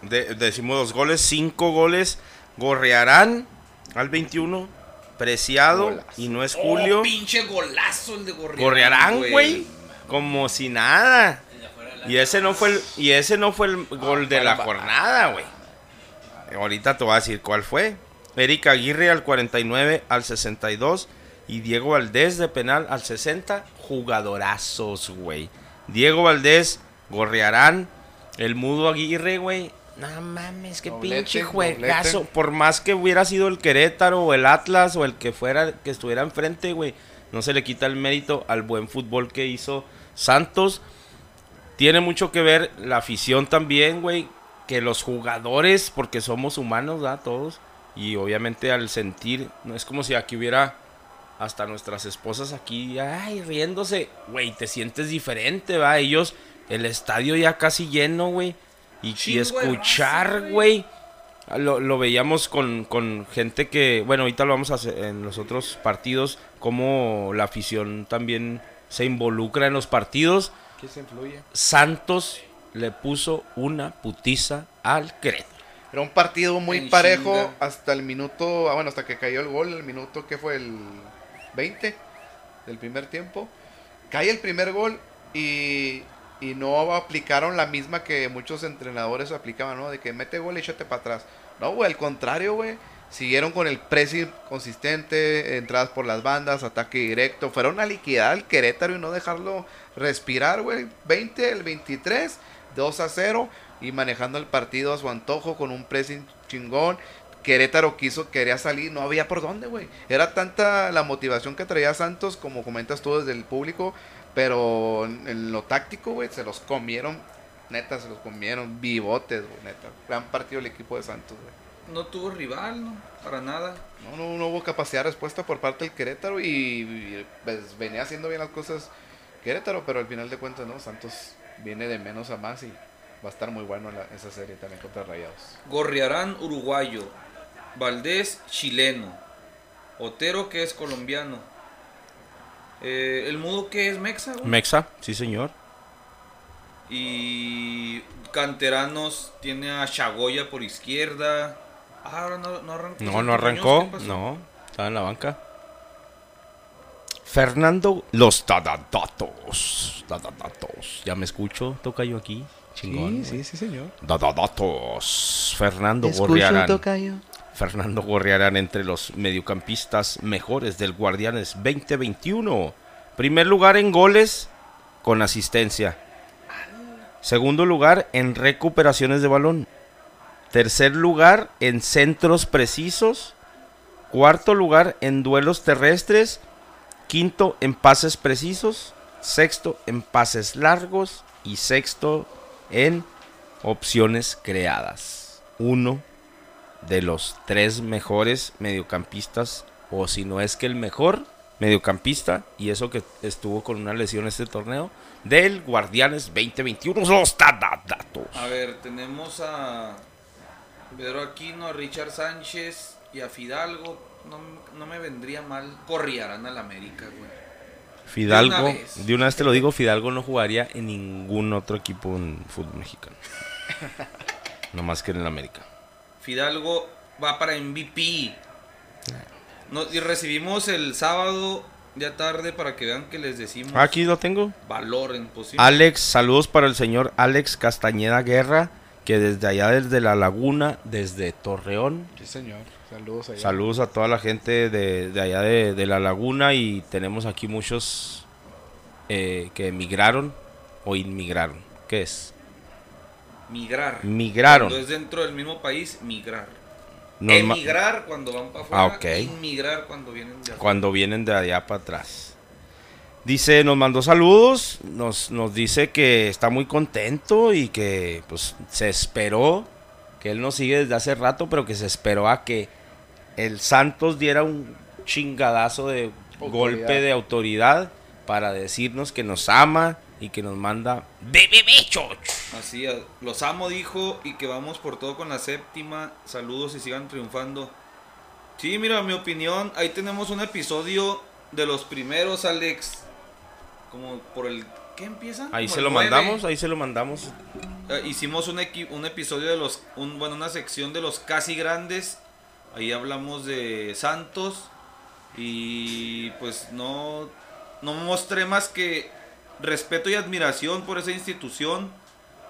De- decimos dos goles, cinco goles. Gorrearán al 21. Preciado. Golazo. Y no es? Julio. Oh, pinche golazo el de Gorriarán. Gorrearán, güey. Como si nada. Y ese no fue el, y ese no fue el gol de la jornada, güey. Ahorita te voy a decir cuál fue. Eric Aguirre al 49, al 62 y Diego Valdés de penal al 60. Jugadorazos, güey. Diego Valdés, Gorrearán, el mudo Aguirre, güey. No mames, qué Doblete, pinche juegazo. doblete. Por más que hubiera sido el Querétaro o el Atlas o el que fuera, que estuviera enfrente, güey. No se le quita el mérito al buen fútbol que hizo Santos. Tiene mucho que ver la afición también, güey. Que los jugadores, porque somos humanos, ¿verdad? Todos. Y obviamente al sentir, no es como si aquí hubiera hasta nuestras esposas aquí, ay, riéndose. Güey, te sientes diferente, ¿va? Ellos, el estadio ya casi lleno, güey. Y, escuchar, güey. Lo, lo veíamos con, con gente que, bueno, ahorita lo vamos a hacer en los otros partidos, cómo la afición también se involucra en los partidos. ¿Qué se influye? Santos le puso una putiza al Querétaro. Era un partido muy En parejo chinga. hasta el minuto, ah, bueno, hasta que cayó el gol, el minuto que fue el 20 del primer tiempo. Cae el primer gol y, y no aplicaron la misma que muchos entrenadores aplicaban, ¿no? De que mete gol y échate para atrás. No, güey, al contrario, güey. Siguieron con el pressing consistente, entradas por las bandas, ataque directo. Fueron a liquidar al Querétaro y no dejarlo respirar, güey. 20, el 23, 2 a 0 y manejando el partido a su antojo con un pressing chingón. Querétaro quiso, quería salir, no había por dónde, güey. Era tanta la motivación que traía Santos, como comentas tú desde el público, pero en, lo táctico, güey, se los comieron, neta, se los comieron vivotes, güey, neta. Gran partido el equipo de Santos, güey. No tuvo rival, ¿no? Para nada. No, no, no hubo capacidad de respuesta por parte del Querétaro y, y, pues, venía haciendo bien las cosas Querétaro, pero al final de cuentas, ¿no? Santos viene de menos a más y va a estar muy bueno la- esa serie también contra Rayados. Gorriarán, uruguayo. Valdés, chileno. Otero, que es colombiano. Eh, el mudo, que es mexa, güey? Mexa, sí señor. Y canteranos tiene a Chagoya por izquierda. Ah, ahora no, no arrancó. No, no arrancó. ¿qué? No, estaba en la banca. Fernando, los dadadatos. Dadadatos. Ya me escucho, toca yo aquí. Chingón. güey. sí, señor. Dadadatos. Fernando Gorriarán. Fernando Gorriarán entre los mediocampistas mejores del Guardianes 2021. Primer lugar en goles con asistencia. Segundo lugar en recuperaciones de balón. Tercer lugar en centros precisos. Cuarto lugar en duelos terrestres. Quinto en pases precisos. Sexto en pases largos. Y sexto en opciones creadas. Uno de los tres mejores mediocampistas, o si no es que el mejor mediocampista, y eso que estuvo con una lesión este torneo, del Guardianes 2021. Los datos. A ver, tenemos a Pedro Aquino, a Richard Sánchez y a Fidalgo. no, no me vendría mal corriarán al América, güey. Fidalgo, De de una una, vez. vez te lo digo, Fidalgo no jugaría en ningún otro equipo en fútbol mexicano. no más que en el América. Fidalgo va para MVP. No, y recibimos el sábado ya tarde para que vean que les decimos Aquí lo tengo. valor en posible. Alex, saludos para el señor Alex Castañeda Guerra, que desde allá, desde la laguna, desde Torreón. Sí, señor. Saludos allá. Saludos a toda la gente de, de allá de, de la laguna y tenemos aquí muchos eh, que emigraron o inmigraron. ¿Qué es? Migrar. Migraron. Cuando es dentro del mismo país, migrar. Nos Emigrar cuando van para afuera. Ah, ok. Inmigrar cuando vienen de afuera. cuando vienen de allá para atrás. Dice, nos mandó saludos, nos, nos dice que está muy contento y que pues se esperó, que él nos sigue desde hace rato, pero que se esperó a que el Santos diera un chingadazo de Autoridad. golpe de autoridad para decirnos que nos ama y que nos manda bebé choch. Así, a- los amo, dijo, y que vamos por todo con la séptima. Saludos y sigan triunfando. Sí, mira, mi opinión, ahí tenemos un episodio de los primeros, Alex. Como por el... ¿Qué empieza? Ahí se lo mandamos, ahí se lo mandamos. Eh, hicimos un, un episodio de los... Un, bueno, una sección de los casi grandes. Ahí hablamos de Santos. Y pues no... No mostré más que respeto y admiración por esa institución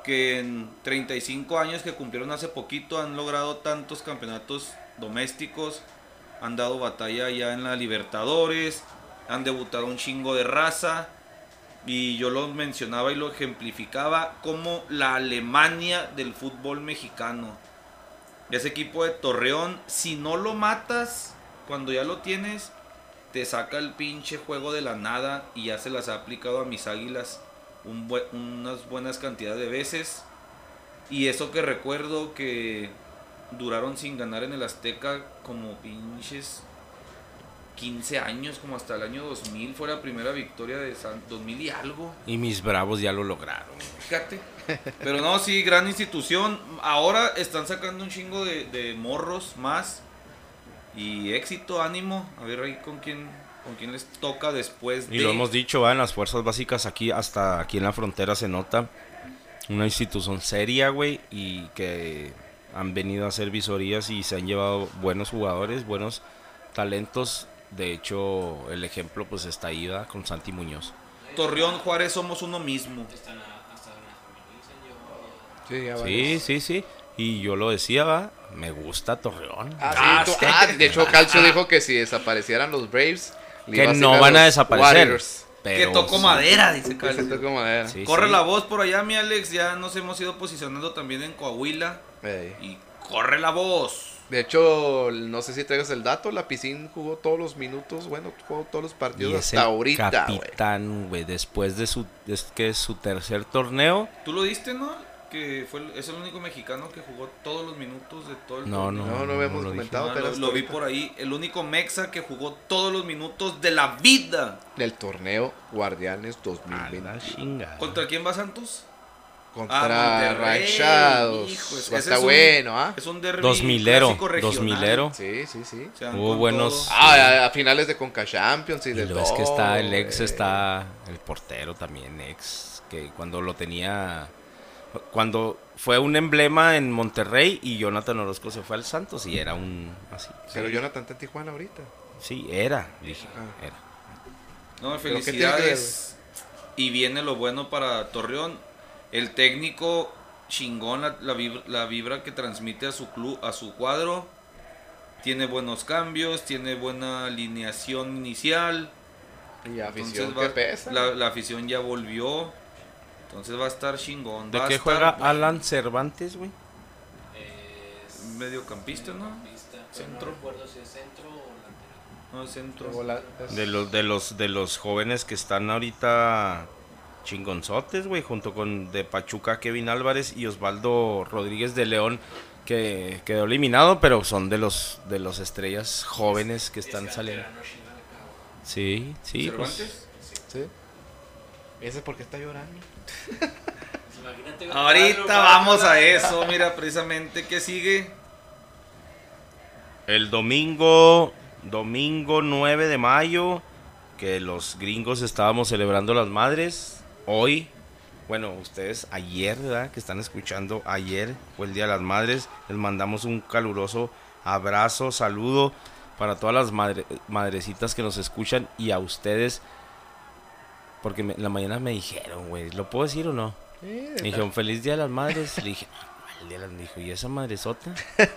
que en 35 años que cumplieron hace poquito han logrado tantos campeonatos domésticos, han dado batalla ya en la Libertadores, han debutado un chingo de raza y yo lo mencionaba y lo ejemplificaba como la Alemania del fútbol mexicano. Ese equipo de Torreón, si no lo matas cuando ya lo tienes, te saca el pinche juego de la nada y ya se las ha aplicado a mis águilas un unas buenas cantidades de veces. Y eso que recuerdo que duraron sin ganar en el Azteca como pinches 15 años, como hasta el año 2000 fue la primera victoria de San 2000 y algo. Y mis bravos ya lo lograron. Fíjate. Pero no, sí, gran institución. Ahora están sacando un chingo de, de morros más. Y éxito, ánimo. A ver ahí con quién, con quién les toca después Y de... lo hemos dicho, ¿va? en las fuerzas básicas aquí, hasta aquí en la frontera se nota una institución seria, güey, y que han venido a hacer visorías y se han llevado buenos jugadores, buenos talentos. De hecho, el ejemplo pues está ahí, ¿va? con Santi Muñoz. Torreón, Juárez, somos uno mismo. Están a- hasta en la femenil, Sí, ya Sí, sí, sí. Y yo lo decía, va, me gusta Torreón. Ah, sí, tú- ah, de hecho, Calcio dijo que si desaparecieran los Braves, le iba que a no van a los desaparecer. Warriors. Que pero tocó sí. madera, dice Que Carlos. se tocó madera. Sí, Corre sí. la voz por allá, mi Alex. Ya nos hemos ido posicionando también en Coahuila. Ey. Y corre la voz. De hecho, no sé si traigas el dato, la piscina jugó todos los minutos, bueno, jugó todos los Y partidos es hasta el ahorita, güey. capitán, güey, después de su, es que es su tercer torneo. ¿Tú lo diste, no? Que fue el- es el único mexicano que jugó todos los minutos de todo el No, torneo. No, no habíamos lo dije. comentado, Ah, pero lo, lo vi por ahí. El único mexa que jugó todos los minutos de la vida. Del torneo Guardianes A 2020 la chingada. ¿Contra quién va Santos? contra Ah, Monterrey. Rayados. Hijo, ese Va a es estar un- bueno, ¿ah? Es un derbi Dos milero, dos milero. Sí, sí, sí. Hubo buenos-. Ah, a, a finales de Conca Champions y Y de luego es que está el ex, está el portero también, ex, que cuando lo tenía, cuando fue un emblema en Monterrey y Jonathan Orozco se fue al Santos y era un, así. Pero Jonathan está en Tijuana ahorita. Sí, era, dije, Ah. era. No, ¿Pero qué tiene que ver, felicidades. Y viene lo bueno para Torreón. El técnico chingón, la, la vibra, la vibra que transmite a su club, a su cuadro. Tiene buenos cambios, tiene buena alineación inicial. Y afición Entonces que pesa. La, la afición ya volvió. Entonces va a estar chingón. ¿De qué juega. Alan Cervantes, güey? Es Mediocampista, ¿no? Centro. No recuerdo si es centro o lateral. No, centro. Es- De los, de los, de los jóvenes que están ahorita chingonzotes, güey, junto con de Pachuca Kevin Álvarez y Osvaldo Rodríguez de León, que quedó eliminado, pero son de los de los estrellas jóvenes que están saliendo. Sí, sí, pues, ¿Cervantes? ¿Sí? ¿Ese por qué está llorando? Imagínate Ahorita vamos a eso, mira, precisamente, ¿qué sigue? el domingo domingo 9 de mayo, que los gringos estábamos celebrando las madres. Hoy, bueno, ustedes ayer, ¿verdad? Que están escuchando ayer, fue el Día de las Madres. Les mandamos un caluroso abrazo, saludo para todas las madre- madrecitas que nos escuchan y a ustedes. Porque me- en la mañana me dijeron, güey, ¿lo puedo decir o no? Me dijeron, feliz día de las madres. Le dije, "No, el día de las me dijo, ¿y esa madresota?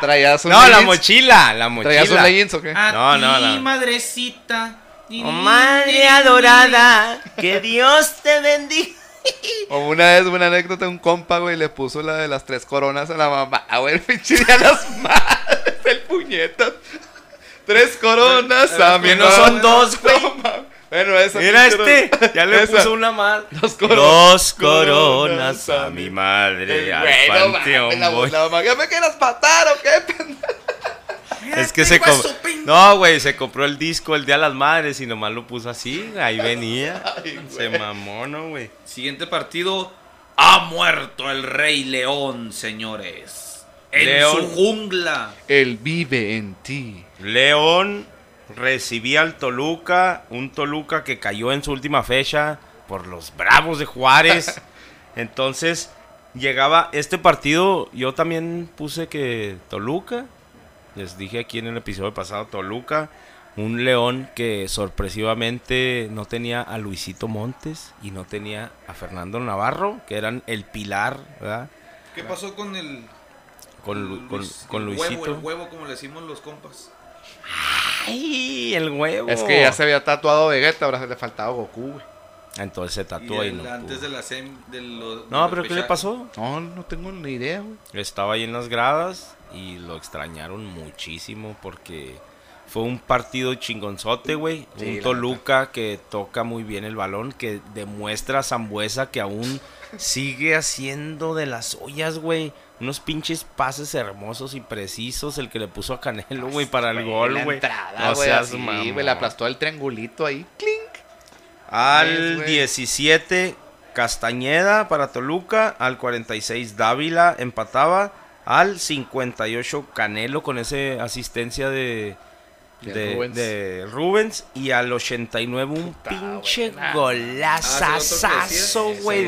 ¿Traías un No, la mochila, la mochila. ¿Traías un leggings o qué? A No, no, no. madrecita. Oh, madre adorada, que Dios te bendiga. O una vez, una anécdota, un compa, güey, le puso la de las tres coronas a la mamá, güey, el pinche día de las madres, el puñetas. Tres coronas a mi Que no son dos, güey. Bueno, esa Mira este, ya le esa. puso una más. Dos coronas. Dos coronas a mi madre, al Güey, no panteón la, voy. la ¿ya me quieras matar o qué, pendejo? Es que se compró. No, güey, se compró el disco el día de las madres y nomás lo puso así. Ahí venía. Ay, Se mamó, ¿no, güey? Siguiente partido. Ha muerto el Rey León, señores. En León. su jungla. Él vive en ti. León recibía al Toluca, un Toluca que cayó en su última fecha por los Bravos de Juárez. Entonces, llegaba este partido, yo también puse que Toluca, les dije aquí en el episodio pasado, Toluca, un León que sorpresivamente no tenía a Luisito Montes y no tenía a Fernando Navarro, que eran el pilar, ¿verdad? ¿Qué pasó con el. Con, con, Luis- con el Luisito. Huevo, el huevo, como le decimos los compas. ¡Ay, el huevo! Es que ya se había tatuado Vegeta, ahora se le faltaba Goku, güey. Entonces se tatuó y, el- no antes pudo. de la sem, de los- No, pero ¿qué le pasó? No, no tengo ni idea, güey. Estaba ahí en las gradas y lo extrañaron muchísimo porque fue un partido chingonzote, güey. Sí, un Toluca que toca muy bien el balón, que demuestra a Zambuesa que aún sigue haciendo de las ollas, güey. Unos pinches pases hermosos y precisos, el que le puso a Canelo, güey, para el gol, güey. entrada, güey, así, güey, le aplastó el triangulito ahí. ¡Clink! Al güey. 17 Castañeda para Toluca, al 46 Dávila empataba, al 58 Canelo con esa asistencia de, De Rubens. de Rubens y al 89 un Puta, pinche golazazazo, Ah, güey.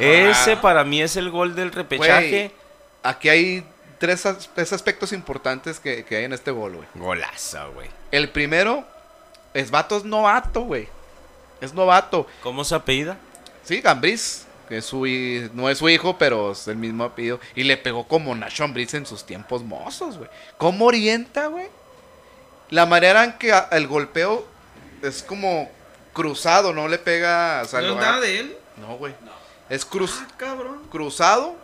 ese para mí es el gol del repechaje. Aquí hay tres, as- tres aspectos importantes que, que hay en este gol, güey. Golazo, güey. El primero, es vato es novato, güey. Es novato. ¿Cómo se apellida? Sí, Gambriz, que es su, no es su hijo, pero es el mismo apellido. Y le pegó como Nacho Ambriz en sus tiempos mozos, güey. ¿Cómo orienta, güey? La manera en que a- el golpeo es como cruzado, no le pega... o sea, ¿No es nada de él? No, güey. Es cruz, Ah, cabrón. cruzado.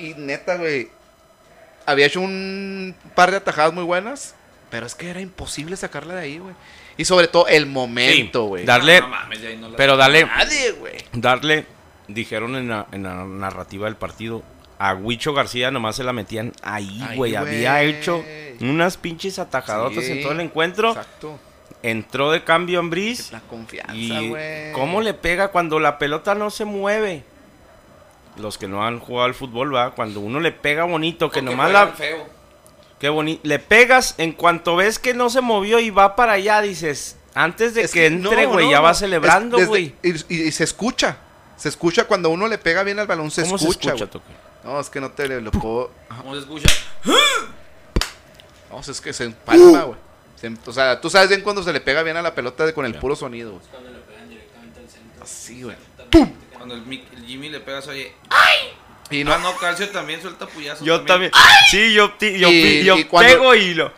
Y neta, güey. Había hecho un par de atajadas muy buenas. Pero es que era imposible sacarla de ahí, güey. Y sobre todo el momento, Sí, güey. Darle, No, no mames, ya ahí no la- pero dale, Nadie, güey. darle, dijeron en la, en la narrativa del partido, a Huicho García nomás se la metían ahí, güey. Había hecho unas pinches atajadotas Sí, en todo el encuentro. Exacto. Entró de cambio Ambriz. La confianza, Y güey. cómo le pega cuando la pelota no se mueve. Los que no han jugado al fútbol, va, cuando uno le pega bonito, que Porque nomás la feo. qué bonito, le pegas en cuanto ves que no se movió y va para allá, dices, antes de Es que entre, no, güey, no, ya no. va Es celebrando, güey. Y, y- y se escucha. Se escucha cuando uno le pega bien al balón, se ¿Cómo escucha, se güey. escucha, Toque? No, es que no te le- lo puedo. ¿Cómo se escucha? No, es que se empalma, güey. Se- O sea, tú sabes bien cuando se le pega bien a la pelota de- con el puro sonido, güey. Cuando le pegan directamente al centro. Así, güey. Cuando el, Mick- el Jimmy le pegas, oye. Y No, no, no, Calcio también suelta puyazos. Yo también. Sí, yo, ti- yo, Y- pi- yo y cuando- pego y lo.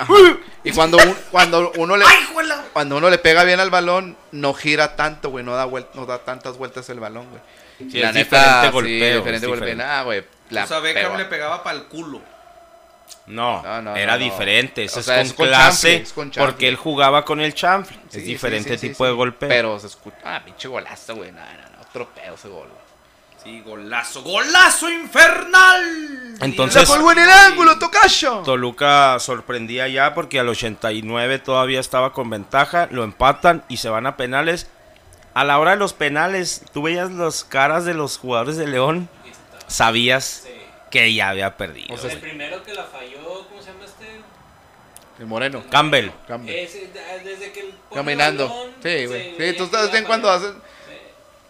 Y cuando, un- cuando uno le cuando uno le pega bien al balón, no gira tanto, güey, no da no da tantas vueltas el balón, güey. Sí, es diferente golpeo, diferente es golpeo. diferente. Nah, güey. la O sea, Beckham le pegaba para el culo. No, No, no, era no, diferente. Eso O es con es con clase. chanfle, es con chanfle. porque él jugaba con el chanfle. Sí, es sí, diferente sí, sí, tipo sí. de golpeo. Pero se escucha, ah, pinche golazo, güey. No, no, pedo ese gol. Sí, golazo. ¡Golazo infernal! Entonces- ¡La en el ángulo, tocayo! Toluca sorprendía ya porque al 89 todavía estaba con ventaja, lo empatan y se van a penales. A la hora de los penales, tú veías las caras de los jugadores de León, sabías Sí. que ya había perdido. O sea, El primero que la falló, ¿cómo se llama este? El moreno. Campbell. Campbell. Ese, desde que el Caminando. balón, Sí, güey. Sí, tú sabes para cuando hacen.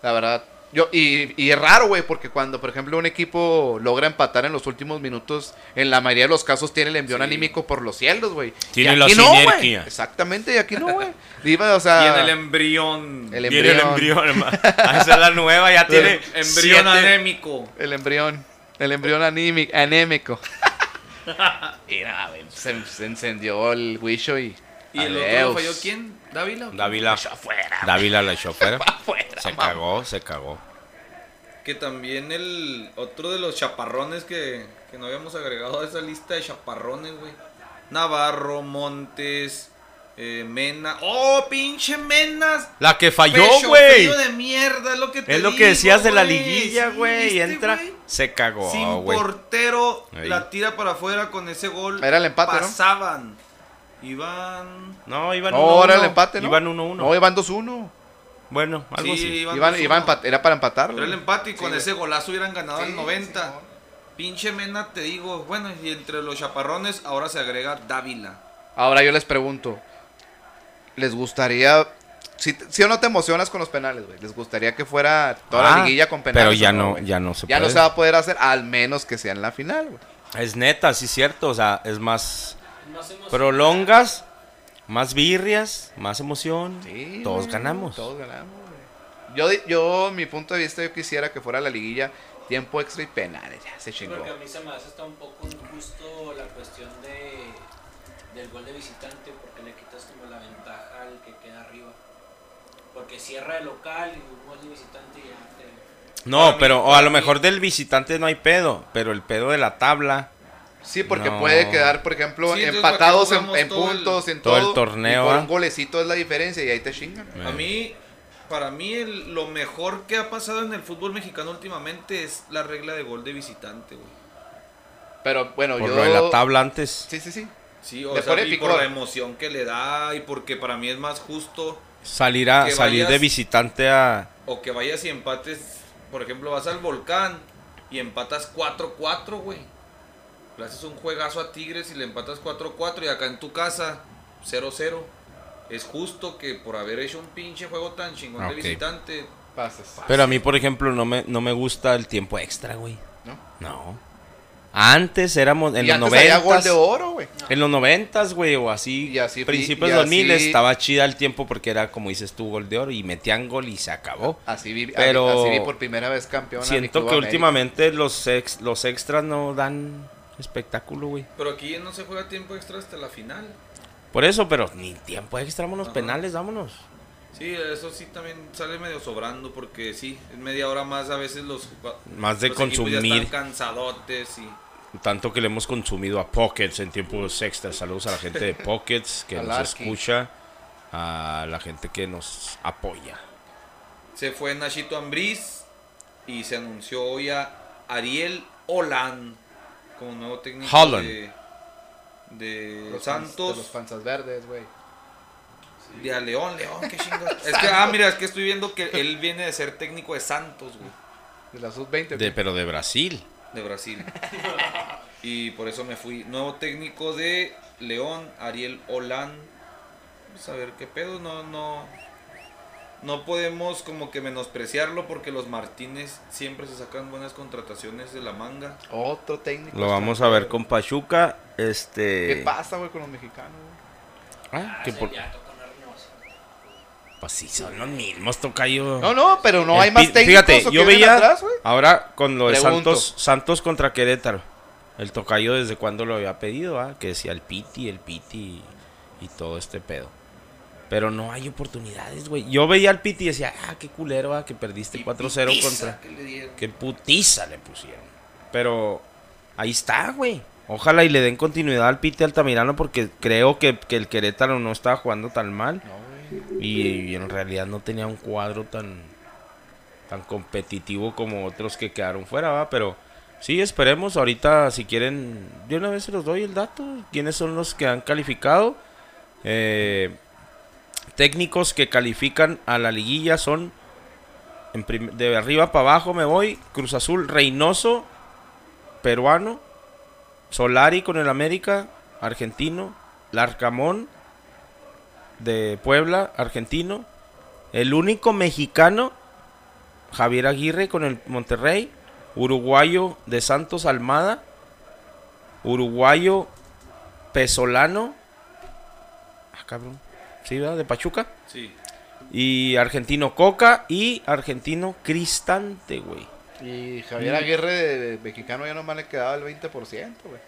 La verdad. Yo, y, y es raro, güey, porque cuando, por ejemplo, un equipo logra empatar en los últimos minutos, en la mayoría de los casos tiene el envión Sí. anímico por los cielos, güey. Tiene Y la aquí no, güey. Exactamente, y aquí no, güey. O sea, en el embrión. el Tiene el embrión. embrión, hermano. Esa es la nueva, ya tiene. embrión siete- anémico. El embrión. El embrión anímico. anémico. y nada, güey, se, se encendió el Wisho y. ¿Y el otro falló quién? ¿Dávila? o quién? Dávila. Afuera. Dávila la echó fuera. Afuera. Se mamá. cagó, se cagó. Que también el otro de los chaparrones que, que no habíamos agregado a esa lista de chaparrones, güey. Navarro, Montes, eh, Mena. ¡Oh, pinche Menas! La que falló, güey. de mierda, es lo que te Es lo digo, que decías de la liguilla, Sí, güey. y ¿viste, entra, güey? se cagó, Sin güey. portero, Ahí. la tira para afuera con ese gol. Era el empate, ¿no? Iban. No, iban No, 1-1. ahora el empate, ¿no? Iban 1-1. No, iban 2-1. Bueno, algo Sí, así. iban Iban, 2-1. iba a empat- era para empatar. Era el empate y con Sí, ese golazo hubieran ganado Sí, al 90. Simón. Pinche Mena, te digo. Bueno, y entre los chaparrones ahora se agrega Dávila. Ahora yo les pregunto, ¿les gustaría, si, si o no te emocionas con los penales, güey? ¿Les gustaría que fuera toda la Ah, liguilla con penales? Pero ya no, ya no se Ya puede. no se va a poder hacer, al menos que sea en la final, güey. Es neta, sí es cierto. O sea, es más. Prolongas, más birrias, más emoción. Sí, Todos güey, ganamos. Todos ganamos, güey. Yo, di- yo, mi punto de vista, yo quisiera que fuera la liguilla tiempo extra y penales, ya se chingó. Porque a mí se me hace hasta un poco injusto la cuestión de del gol de visitante porque le quitas como la ventaja al que queda arriba. Porque cierra el local y un gol de visitante y ya te... No, pero o a lo mejor del visitante no hay pedo, pero el pedo de la tabla. Sí, porque No. puede quedar, por ejemplo, Sí, empatados ¿para qué en, jugamos en todo el- puntos, en todo todo. el torneo, Y por ah? un golecito es la diferencia y ahí te chingan. A Eh. mí, para mí, el- lo mejor que ha pasado en el fútbol mexicano últimamente es la regla de gol de visitante, güey. Pero bueno, Por yo. lo de la tabla antes. Sí, sí, sí. Sí, o sea, y por la emoción que le da y porque para mí es más justo Salir, a, salir de visitante a... o que vayas y empates, por ejemplo, vas al volcán y empatas 4-4, güey. Le haces un juegazo a Tigres y le empatas 4-4 y acá en tu casa 0-0. Es justo que por haber hecho un pinche juego tan chingón Ah, de visitante, Pases. Pero a mí, por ejemplo, no me, no me gusta el tiempo extra, güey. ¿No? No. Antes éramos en y los noventas. de oro, güey. En los noventas, güey, o así. Y así- principios y de 2000 así- estaba chida el tiempo porque era, como dices tú, gol de oro y metían gol y se acabó. Así vi, Pero así vi por primera vez campeón. a mi Siento Club que América. últimamente los, ex, los extras no dan espectáculo, güey. pero aquí no se juega tiempo extra hasta la final. Por eso, pero ni tiempo extra, vámonos Ajá. penales, vámonos. Sí, eso sí también sale medio sobrando porque sí, es media hora más a veces los Más de los ya consumir. están cansadotes y Tanto que le hemos consumido a Pockets en tiempos extras. Saludos a la gente de Pockets que nos Larky. escucha, a la gente que nos apoya. se fue Nachito Ambriz y se anunció hoy a Ariel Olan como nuevo técnico Holland. de, de Los Santos De los panzas verdes, güey. de a León, León, qué chingos. es que ah, mira, es que estoy viendo que él viene de ser técnico de Santos, güey, De la sub-20. De, güey. pero de Brasil. de Brasil. Y por eso me fui. Nuevo técnico de León, Ariel Olan. Vamos a ver qué pedo, no no no podemos como que menospreciarlo porque los Martínez siempre se sacan buenas contrataciones de la manga. Otro técnico. Lo vamos a ver con Pachuca. Este. ¿Qué pasa, güey, con los mexicanos? güey? Ah, Ah, que por-. Pues sí, son los mismos, tocayo. No, no, pero no El hay más técnicos. Fíjate, ¿o qué yo veía atrás, ahora con lo de Pregunto. Santos, Santos contra Querétaro. El tocayo desde cuando lo había pedido, ¿ah? que decía el Piti, el Piti y, y todo este pedo. Pero no hay oportunidades, güey. Yo veía al Piti y decía, ah, qué culero, ah, que perdiste Y 4-0 pitiza contra. que le dieron. Qué putiza le pusieron. Pero ahí está, güey. Ojalá y le den continuidad al Piti Altamirano porque creo que, que el Querétaro no estaba jugando tan mal. Y, y en realidad no tenía un cuadro tan, tan competitivo como otros que quedaron fuera, ¿va? Pero sí, esperemos. Ahorita, si quieren, yo una vez se los doy el dato. ¿Quiénes son los que han calificado? Eh, técnicos que califican a la liguilla son de arriba para abajo me voy. Cruz Azul, Reynoso, peruano. Solari con el América, argentino. Larcamón de Puebla, argentino. El único mexicano, Javier Aguirre con el Monterrey. Uruguayo de Santos Almada. Uruguayo Pesolano. Ah, cabrón. Sí, ¿verdad? De Pachuca. Sí. Y argentino Coca y argentino Cristante, güey. Y Javier Aguirre de, de mexicano ya nomás le quedaba el 20%, güey.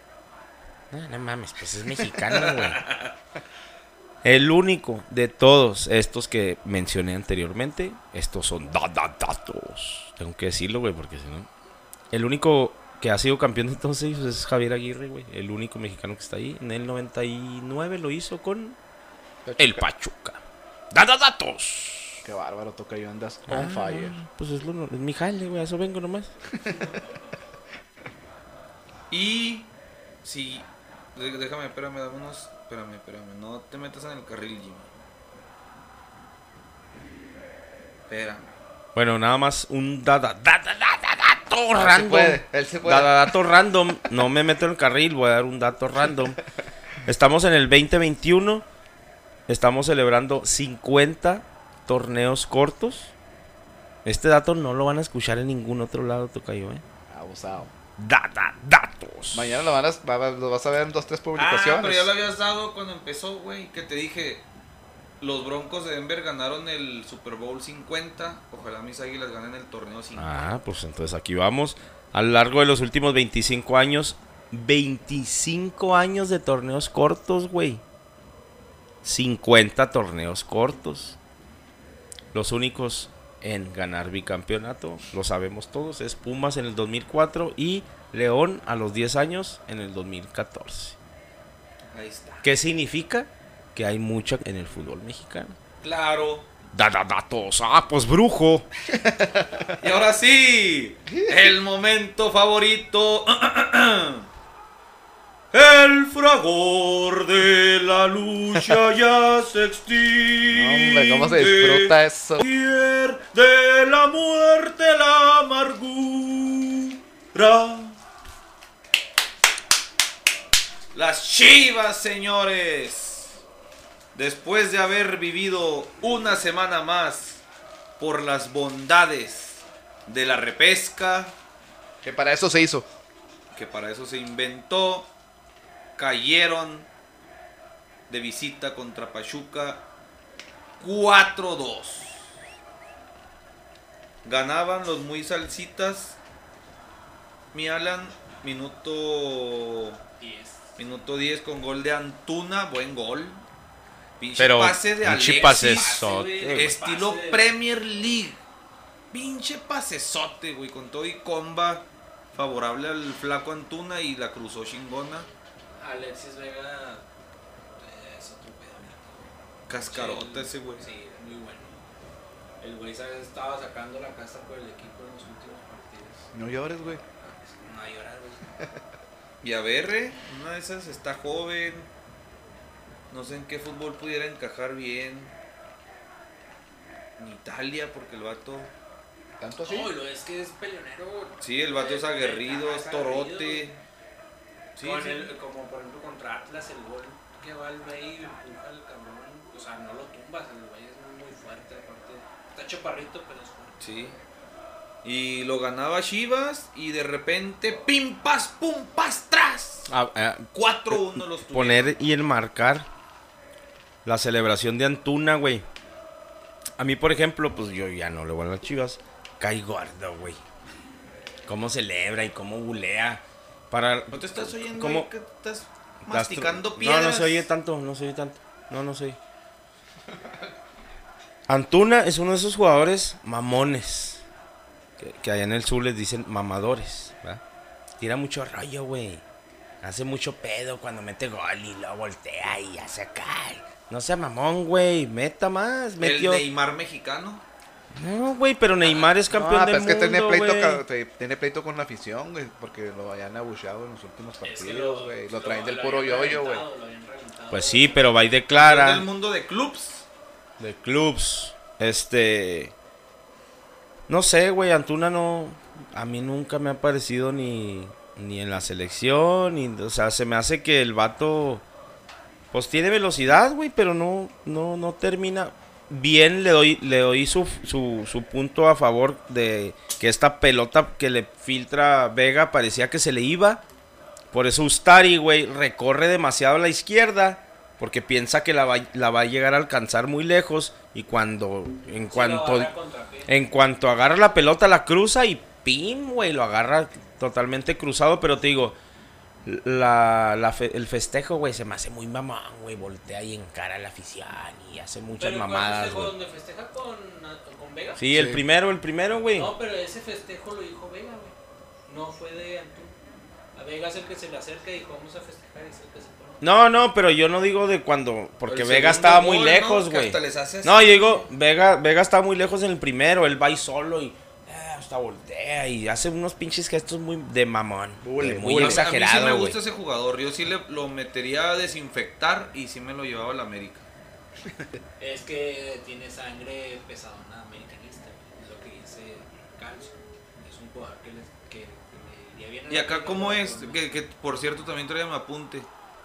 No, no mames, pues es mexicano, güey. El único de todos estos que mencioné anteriormente, estos son da- da- datos. Tengo que decirlo, güey, porque si no. El único que ha sido campeón de todos ellos es Javier Aguirre, güey. El único mexicano que está ahí. En el 99 lo hizo con el Pachuca. Da- da- datos. Qué bárbaro, toca yo andas Ah, on fire. Pues es, lo, es mi jale, güey. a Eso vengo nomás. Y si. Déjame, espérame, dame unos. Espérame, espérame. No te metas en el carril, Jimmy. Espérame. Bueno, nada más un da- da- da- da- da- da- dato se random. puede, él se puede. Da- da- dato random. No me meto en el carril, voy a dar un dato random. Estamos en el 2021. Estamos celebrando 50 torneos cortos. Este dato no lo van a escuchar en ningún otro lado, Tocayo, ¿eh? Abusado. Da- da- datos. Mañana lo, van a, lo vas a ver en dos, tres Ah, publicaciones. pero ya lo habías dado cuando empezó, güey. Que te dije. Los Broncos de Denver ganaron el Super Bowl 50. Ojalá mis águilas ganen el torneo 50. Ah, pues entonces aquí vamos. A lo largo de los últimos 25 años, 25 años de torneos cortos, güey. 50 torneos cortos. Los únicos en ganar bicampeonato, lo sabemos todos, es Pumas en el 2004 y León a los 10 años en el 2014. Ahí está. ¿Qué significa? Que hay mucha en el fútbol mexicano. Claro. Da, da, datos. Ah, pues brujo. Y ahora sí, el momento favorito. El fragor de la lucha ya se extingue. Hombre, cómo se disfruta eso. Pierde la muerte la amargura. Las chivas, señores. Después de haber vivido una semana más por las bondades de la repesca, Que para eso se hizo. que para eso se inventó, cayeron de visita contra Pachuca 4-2. Ganaban los muy salsitas. Mi Alan, minuto 10. minuto 10 con gol de Antuna, buen gol. Pinche Pero pase de pinche Alexis, pasesote, estilo Pase. Premier League. Pinche pasesote, güey, con todo y comba favorable al flaco Antuna y la cruzó chingona. Alexis Vega eh, es otro pedo. Sí, ese güey. Sí, muy bueno. El güey ¿sabes? estaba sacando la casa por el equipo en los últimos partidos. No llores, güey. No a llorar, güey. Y a Berre, una de esas está joven. No sé en qué fútbol pudiera encajar bien. En Italia, porque el vato. ¿Tanto así? No, lo es que es peleonero. Sí, el vato es Eh, aguerrido, ah, es torote. Sí, Con sí. el- como por ejemplo contra Atlas, el gol que va el güey y empuja al cabrón. O sea, no lo tumbas, el güey es muy fuerte. Aparte, está chaparrito, pero es fuerte. Sí. Y lo ganaba Chivas y de repente, pim, pas, pum, pas, tras. Ah, ah, 4-1 los tuvieron. poner y enmarcar la celebración de Antuna, güey. A mí, por ejemplo, pues yo ya no le voy a las chivas. Cae gordo, güey. Cómo celebra y cómo bulea. Para. ¿No te estás oyendo ¿Cómo? que estás masticando No, piedras? no se oye tanto, no se oye tanto. No, no se oye. Antuna es uno de esos jugadores mamones. Que, que allá en el sur les dicen mamadores. ¿verdad? Tira mucho rollo, güey. Hace mucho pedo cuando mete gol y lo voltea y hace acá. No sea mamón, güey. Meta más. El Metió. Neymar mexicano. No, güey, pero Neymar es campeón No, del pero es que tiene mundo, pleito, tiene pleito con la afición, güey, porque lo hayan abuchado en los últimos Es que partidos, güey. Lo traen del lo puro yoyo, güey. Pues sí, pero va y declara. del mundo de clubs. de clubs. Este. No sé, güey. Antuna no. A mí nunca me ha parecido ni. Ni en la selección. Ni, o sea, se me hace que el vato. Pues tiene velocidad, güey, pero no, no, no termina. Bien le doy, le doy su, su, su punto a favor de que esta pelota que le filtra Vega parecía que se le iba. Por eso Ustari, güey, recorre demasiado a la izquierda. Porque piensa que la va, la va a llegar a alcanzar muy lejos. Y cuando, en cuanto, en cuanto agarra la pelota, la cruza y pim, güey, lo agarra totalmente cruzado. Pero te digo, la, la fe- el festejo, güey, se me hace muy mamón, güey. Voltea y encara a la afición y hace muchas Pero ¿cuál mamadas, festejo güey. donde festeja con, con Vega? Sí, el primero, el primero, güey. No, pero ese festejo lo dijo Vega, güey. No fue de Antún. A Vega es el que se le acerca y dijo, vamos a festejar y es el que se pone. No, no, pero yo no digo de cuando. Porque Vega estaba muy lejos, güey. No, yo digo, Vega, Vega estaba muy lejos en el primero. Él va ahí solo y. hasta voltea y hace unos pinches gestos muy de mamón. Bule, de muy bule. A mí- A mí sí exagerado, me gusta ese jugador. Yo sí le, lo metería a desinfectar y sí me lo llevaba a la América. Es que tiene sangre pesadona americanista, es lo que dice Calcio. Es un jugador que, les, que, que le iría bien. Y acá, ¿cómo es? Que, que, por cierto también traía mi apunte.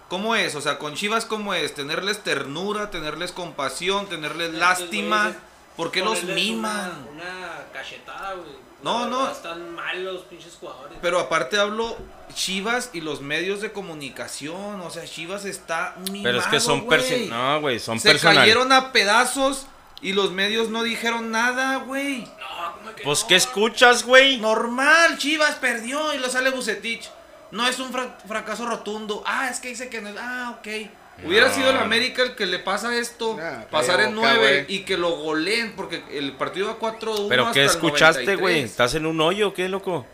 ¿Cómo es? O sea, con Chivas, ¿cómo es? Tenerles ternura, tenerles compasión, tenerles Estos lástima. ¿Por qué los miman? Una, una cachetada, güey. No, no. Están mal los pinches jugadores. Pero aparte hablo Chivas y los medios de comunicación. O sea, Chivas está mimado, Pero es que son güey. perso- No, güey, son Se cayeron a pedazos y los medios no dijeron nada, güey. No, ¿cómo que Pues, no? ¿qué escuchas, güey? Normal, Chivas perdió y lo sale Bucetich. No es un fra- fracaso rotundo. Ah, es que dice que no es. Ah, ok. Hubiera sido el América el que le pasa esto, pasar en boca, 9 güey. y que lo goleen, porque el partido va 4-1. ¿Pero hasta qué escuchaste, 93. güey? ¿Estás en un hoyo o qué, loco?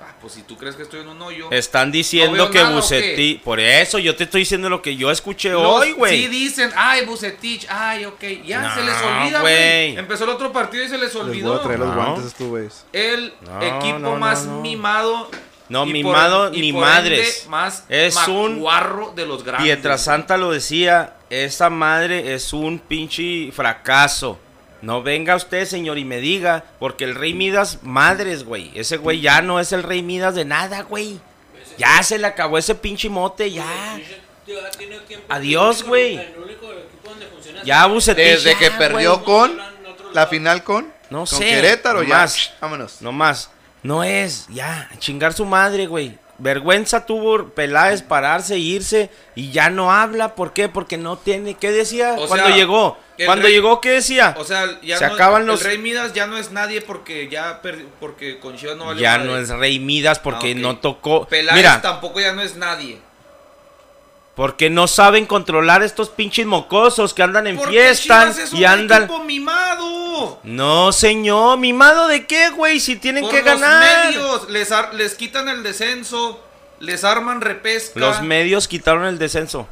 Ah, pues si tú crees que estoy en un hoyo. Están ¿No diciendo que Bucetich... Por eso, yo te estoy diciendo lo que yo escuché Los- hoy, güey. Sí dicen, ay, Bucetich, ay, ok. Ya No, se les olvida, güey. Empezó el otro partido y se les Les olvidó. voy a traer los No. guantes a estos güeyes. El No, equipo no, no, más no. mimado. No, y mimado por- y ni por madres. ende, más Es un macuarro de los grandes. Pietrasanta lo decía, esa madre es un pinche fracaso. No venga usted, señor, y me diga, porque el Rey Midas, madres, güey. Ese güey ya no es el Rey Midas de nada, güey. Ya se le acabó ese pinche mote, ya. Ya. Adiós, güey. Ya. Bucetich. Desde ya, que perdió con la final con, No con sé, Querétaro, ya. nomás. Vámonos. No más. No es, ya, chingar su madre, güey. Vergüenza tuvo Peláez pararse, irse y ya no habla. ¿Por qué? Porque no tiene. ¿Qué decía O cuando sea, llegó? Cuando rey- llegó, ¿qué decía? O sea, ya Se no- acaban los- el Rey Midas ya no es nadie porque ya per- porque con Chivas no vale ya no es Rey Midas porque Ah, no tocó. Peláez Mira, tampoco ya no es nadie. Porque no saben controlar estos pinches mocosos que andan en Porque fiesta Chivas es un y andan. equipo mimado. No, señor, mimado de qué, güey, si tienen Por que los ganar. medios les, ar- les quitan el descenso, les arman repesca. Los medios quitaron el descenso.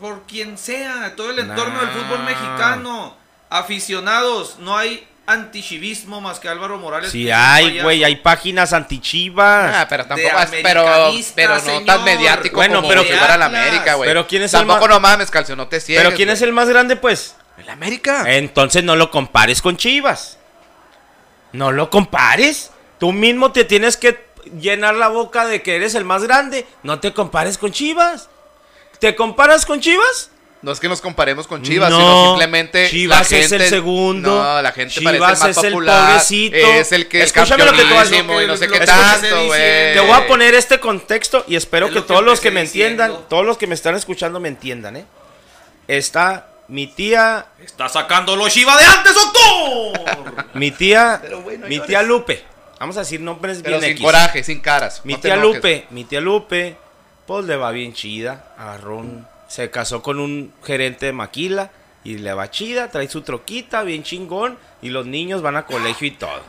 por quien sea, todo el entorno Nah. del fútbol mexicano. Aficionados, no hay antichivismo más que Álvaro Morales. Sí hay, güey, hay páginas antichivas. Ah, pero tampoco es, pero, pero no señor. tan mediático Bueno, como pero que- fuera la. América, güey. Pero ¿quién es el Tampoco más- no mames, calcio, no te cierres. Pero ¿quién es el más grande, pues? el América. Entonces no lo compares con Chivas. No lo compares. Tú mismo te tienes que llenar la boca de que eres el más grande. No te compares con Chivas. ¿Te comparas con Chivas? No es que nos comparemos con Chivas, No, sino simplemente Chivas la es el segundo. No, la gente Chivas parece más es el popular. pobrecito. Es el que es Escúchame lo que te voy a decir. campeonísimo y no sé Lo qué que tanto, güey. Te voy a poner este contexto y espero Es que lo que todos los que me entiendan, todos los que me están escuchando me entiendan, ¿eh? Está mi tía, Está sacando los Chivas de antes, doctor. mi tía, Pero, güey, no mi tía Lupe. Vamos a decir nombres Pero bien sin X. coraje, sin caras. Mi no tía. Lupe, mi tía Lupe, pues le va bien chida. Agarró un- se casó con un gerente de maquila y le va chida, trae su troquita, bien chingón, y los niños van a colegio y todo.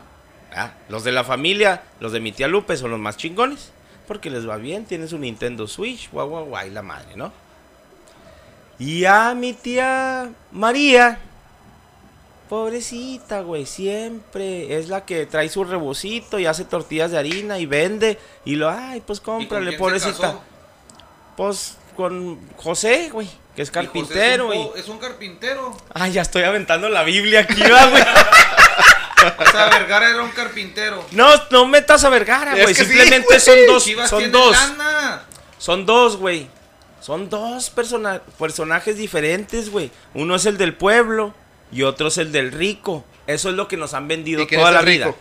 Los de la familia, los de mi tía Lupe son los más chingones, porque les va bien, tienen su Nintendo Switch, guau, guau, guau, y la madre, ¿no? Y a mi tía María, pobrecita, güey, siempre es la que trae su rebocito y hace tortillas de harina y vende, y lo, ay, pues ¿Y con cómprale, pobrecita. Pues con José, güey, que es Y José carpintero, Es y... un, es un carpintero. Ay, ya estoy aventando la Biblia aquí, va, güey. O sea, Vergara era un carpintero. No, no metas a Vergara, Es güey. sí, Simplemente son dos, Chivas son dos. lana. Son dos, güey. Son dos persona- personajes diferentes, güey. Uno es el del pueblo y otro es el del rico. Eso es lo que nos han vendido ¿Y quién toda es la el vida.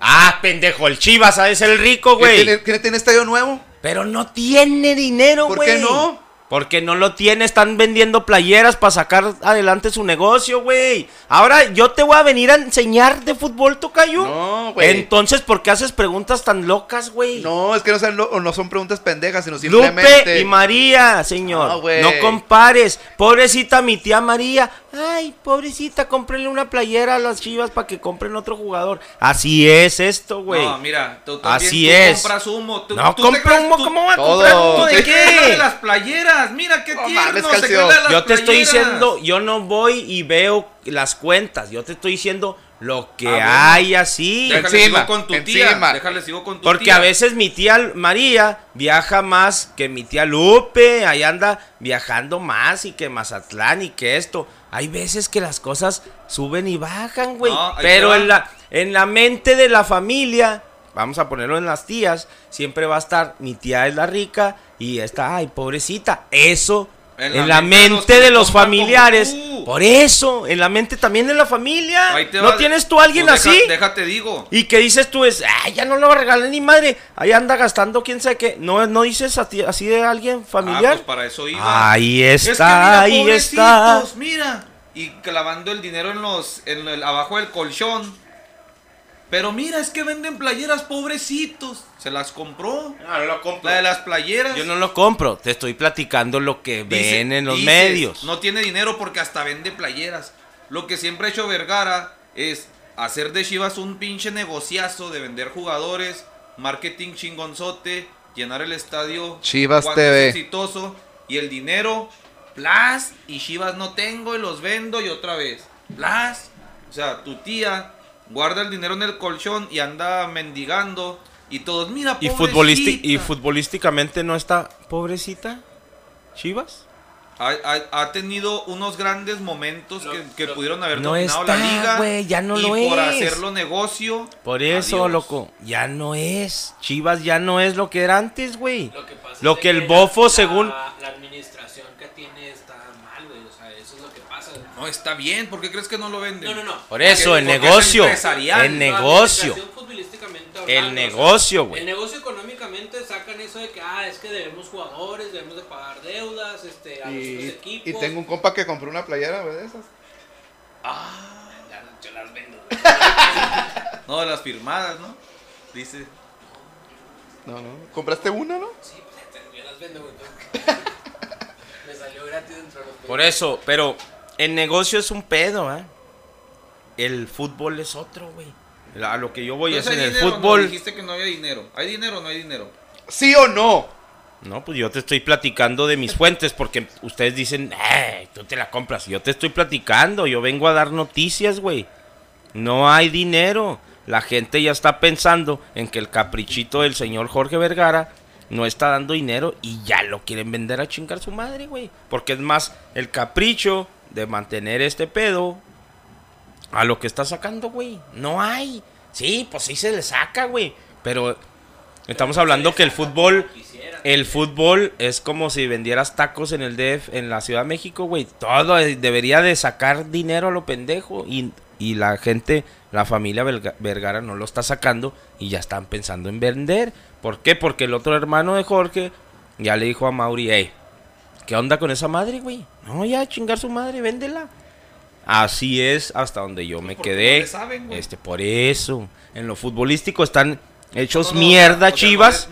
Ah, pendejo, el Chivas, ¿sabes? El rico, ¿Quién güey. tiene, quién tiene estadio nuevo? Pero no tiene dinero, ¿Por güey. qué no? Porque no lo tiene, están vendiendo playeras para sacar adelante su negocio, güey. Ahora yo te voy a venir a enseñar de fútbol, Tocayo. No, güey. Entonces, ¿por qué haces preguntas tan locas, güey? No, es que no son, no son preguntas pendejas, sino simplemente. Lupe y María, señor. No, No, güey. compares. Pobrecita mi tía María. Ay, pobrecita, cómprenle una playera a las chivas para que compren otro jugador. Así es esto, güey. No, mira, tú también Así tú es. compras humo. Tú, no tú crees- humo, tú- ¿cómo voy a todo. comprar humo de la de qué? las playeras, mira qué No tierno mames, se las Yo te estoy diciendo, yo no voy y veo las cuentas. Yo te estoy diciendo lo que Ah, bueno. hay así. Déjale Encima, sigo con tu tía. encima. Déjale sigo con tu Porque tía. a veces mi tía María viaja más que mi tía Lupe, ahí anda viajando más y que Mazatlán y que esto. Hay veces que las cosas suben y bajan, güey. No, Pero en la, en la mente de la familia, vamos a ponerlo en las tías, siempre va a estar mi tía es la rica y esta, ay, pobrecita. Eso En en, la mente de los de familiares. Por eso, en la mente también de la familia. ¿No va. tienes tú a alguien Pues deja- así? Déjate digo. Y que dices tú es, ay, ya no lo regalé ni madre, ahí anda gastando quién sabe qué. No, no dices a ti- así de alguien Ah, familiar. pues para eso iba. ahí Es que está, mira, ahí está. Mira. Y clavando el dinero en los, en el, abajo del colchón. Pero mira, es que venden playeras pobrecitos. Se las compró. La de las playeras. Yo no lo compro, te estoy platicando lo que Dice- ven en los dices, medios. No tiene dinero porque hasta vende playeras. Lo que siempre ha hecho Vergara es hacer de Chivas un pinche negociazo de vender jugadores, marketing chingonzote, llenar el estadio. Chivas cuando TV. es exitoso y el dinero, plas, y Chivas no tengo y los vendo y otra vez. Plas. O sea, tu tía guarda el dinero en el colchón y anda mendigando y todos, mira, ¿Y, ¿Y futbolísticamente no está pobrecita? ¿Chivas? Ha, ha- ha tenido unos grandes momentos que, que lo- pudieron haber No dominado está, la liga. güey, ya no y lo por es. hacerlo negocio. Por eso, adiós. loco, ya no es. Chivas ya no es lo que era antes, güey. Lo que, pasa Lo es que el bofo, la- según- La administración que tiene está mal, güey. O sea, eso es lo que pasa. No, está bien. ¿Por qué crees que no lo venden? No, no, no. Por eso, el es negocio. El negocio. El hablando, o sea, negocio, güey. El negocio económicamente sacan eso de que, ah, es que debemos jugadores, debemos de pagar deudas, este, a los Y, equipos. y tengo un compa que compró una playera güey, de esas. Ya, yo las vendo. güey. No, de las firmadas, ¿no? Dice. No, no. ¿Compraste una, no? Sí, pues yo las vendo, güey. Me salió gratis dentro de los Por eso, pero el negocio es un pedo, ¿eh? El fútbol es otro, güey. A lo que yo voy es Entonces, en ¿hay el no? fútbol. Dijiste que no había dinero. ¿Hay dinero o no hay dinero? ¿Sí o no? No, pues yo te estoy platicando de mis fuentes porque ustedes dicen, eh, tú te la compras. Yo te estoy platicando, yo vengo a dar noticias, güey. No hay dinero. La gente ya está pensando en que el caprichito del señor Jorge Vergara no está dando dinero y ya lo quieren vender a chingar su madre, güey. Porque es más el capricho de mantener este pedo a lo que está sacando, güey. No hay. Sí, pues sí se le saca, güey. Pero estamos hablando que el fútbol, el fútbol es como si vendieras tacos en el DF, en la Ciudad de México, güey. Todo debería de sacar dinero a lo pendejo y, y la gente, la familia Vergara no lo está sacando y ya están pensando en vender. ¿Por qué? Porque el otro hermano de Jorge ya le dijo a Mauri, hey, ¿qué onda con esa madre, güey? No, ya chingar su madre, véndela. Así es hasta donde yo me quedé. no saben, este, por eso. En lo futbolístico están hechos No, no, mierda Chivas.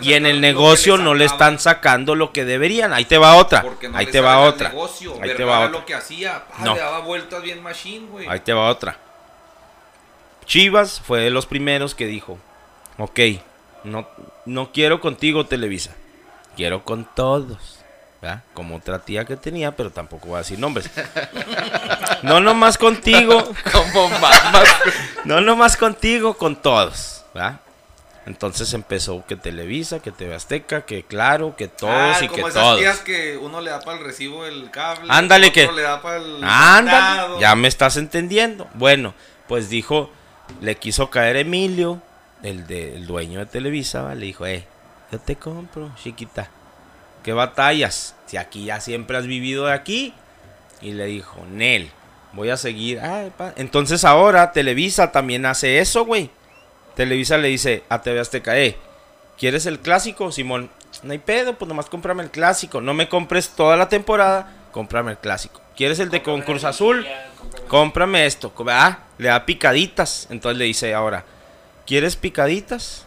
y en el negocio no le están sacando lo que deberían. Ahí te va otra. Ahí te va otra. negocio. Ahí te va otra. lo que hacía, pa, le daba vueltas bien machine, güey. Ahí te va otra. Chivas fue de los primeros que dijo, ok, no, no quiero contigo Televisa, quiero con todos. ¿Verdad? Como otra tía que tenía, pero tampoco voy a decir nombres. No nomás contigo, Como no nomás contigo, con todos. ¿verdad? Entonces empezó que Televisa, que TV Azteca, que Claro, que todos Ah, y que como esas todos. tías que uno le da para el recibo el cable. Ándale, otro que- le da para el Ándale, mandado. ya me estás entendiendo. Bueno, pues dijo, le quiso caer Emilio, el, de, el dueño de Televisa, ¿va? le dijo, eh, yo te compro, chiquita. ¿Qué batallas? Si aquí ya siempre has vivido de aquí. Y le dijo, Nel, voy a seguir. Ay. Entonces ahora Televisa también hace eso, güey. Televisa le dice a TV Azteca, eh, ¿quieres el clásico, Simón? No hay pedo, pues nomás cómprame el clásico. No me compres toda la temporada, cómprame el clásico. ¿Quieres el de con Cruz Azul? Cómprame esto. Ah, le da picaditas. Entonces le dice ahora, ¿quieres picaditas?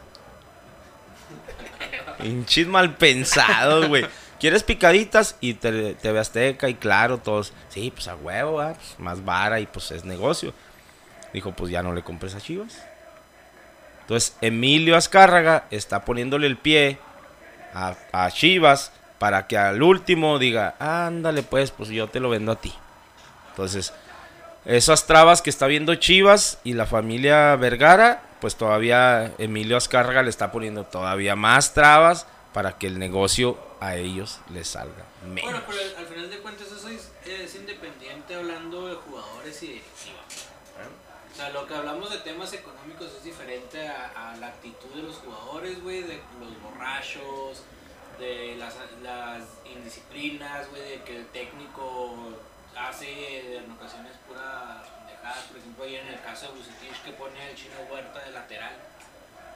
Hinchis mal pensados, güey. ¿Quieres picaditas? Y te, TV Azteca y claro, todos, sí, pues a huevo, pues, más vara y pues es negocio. Dijo, pues ya no le compres a Chivas. Entonces Emilio Azcárraga está poniéndole el pie a, a Chivas para que al último diga, ándale pues, pues yo te lo vendo a ti. Entonces, esas trabas que está viendo Chivas y la familia Vergara, pues todavía Emilio Azcárraga le está poniendo todavía más trabas para que el negocio a ellos les salga menos. Bueno, pero al- al final de cuentas eso es, es independiente hablando de jugadores y directiva. O sea, lo que hablamos de temas económicos es diferente a, a la actitud de los jugadores, güey, de los borrachos, de las, las indisciplinas, güey, de que el técnico hace en ocasiones pura Por ejemplo, ahí en el caso de Bucetich que pone al chino Huerta de lateral.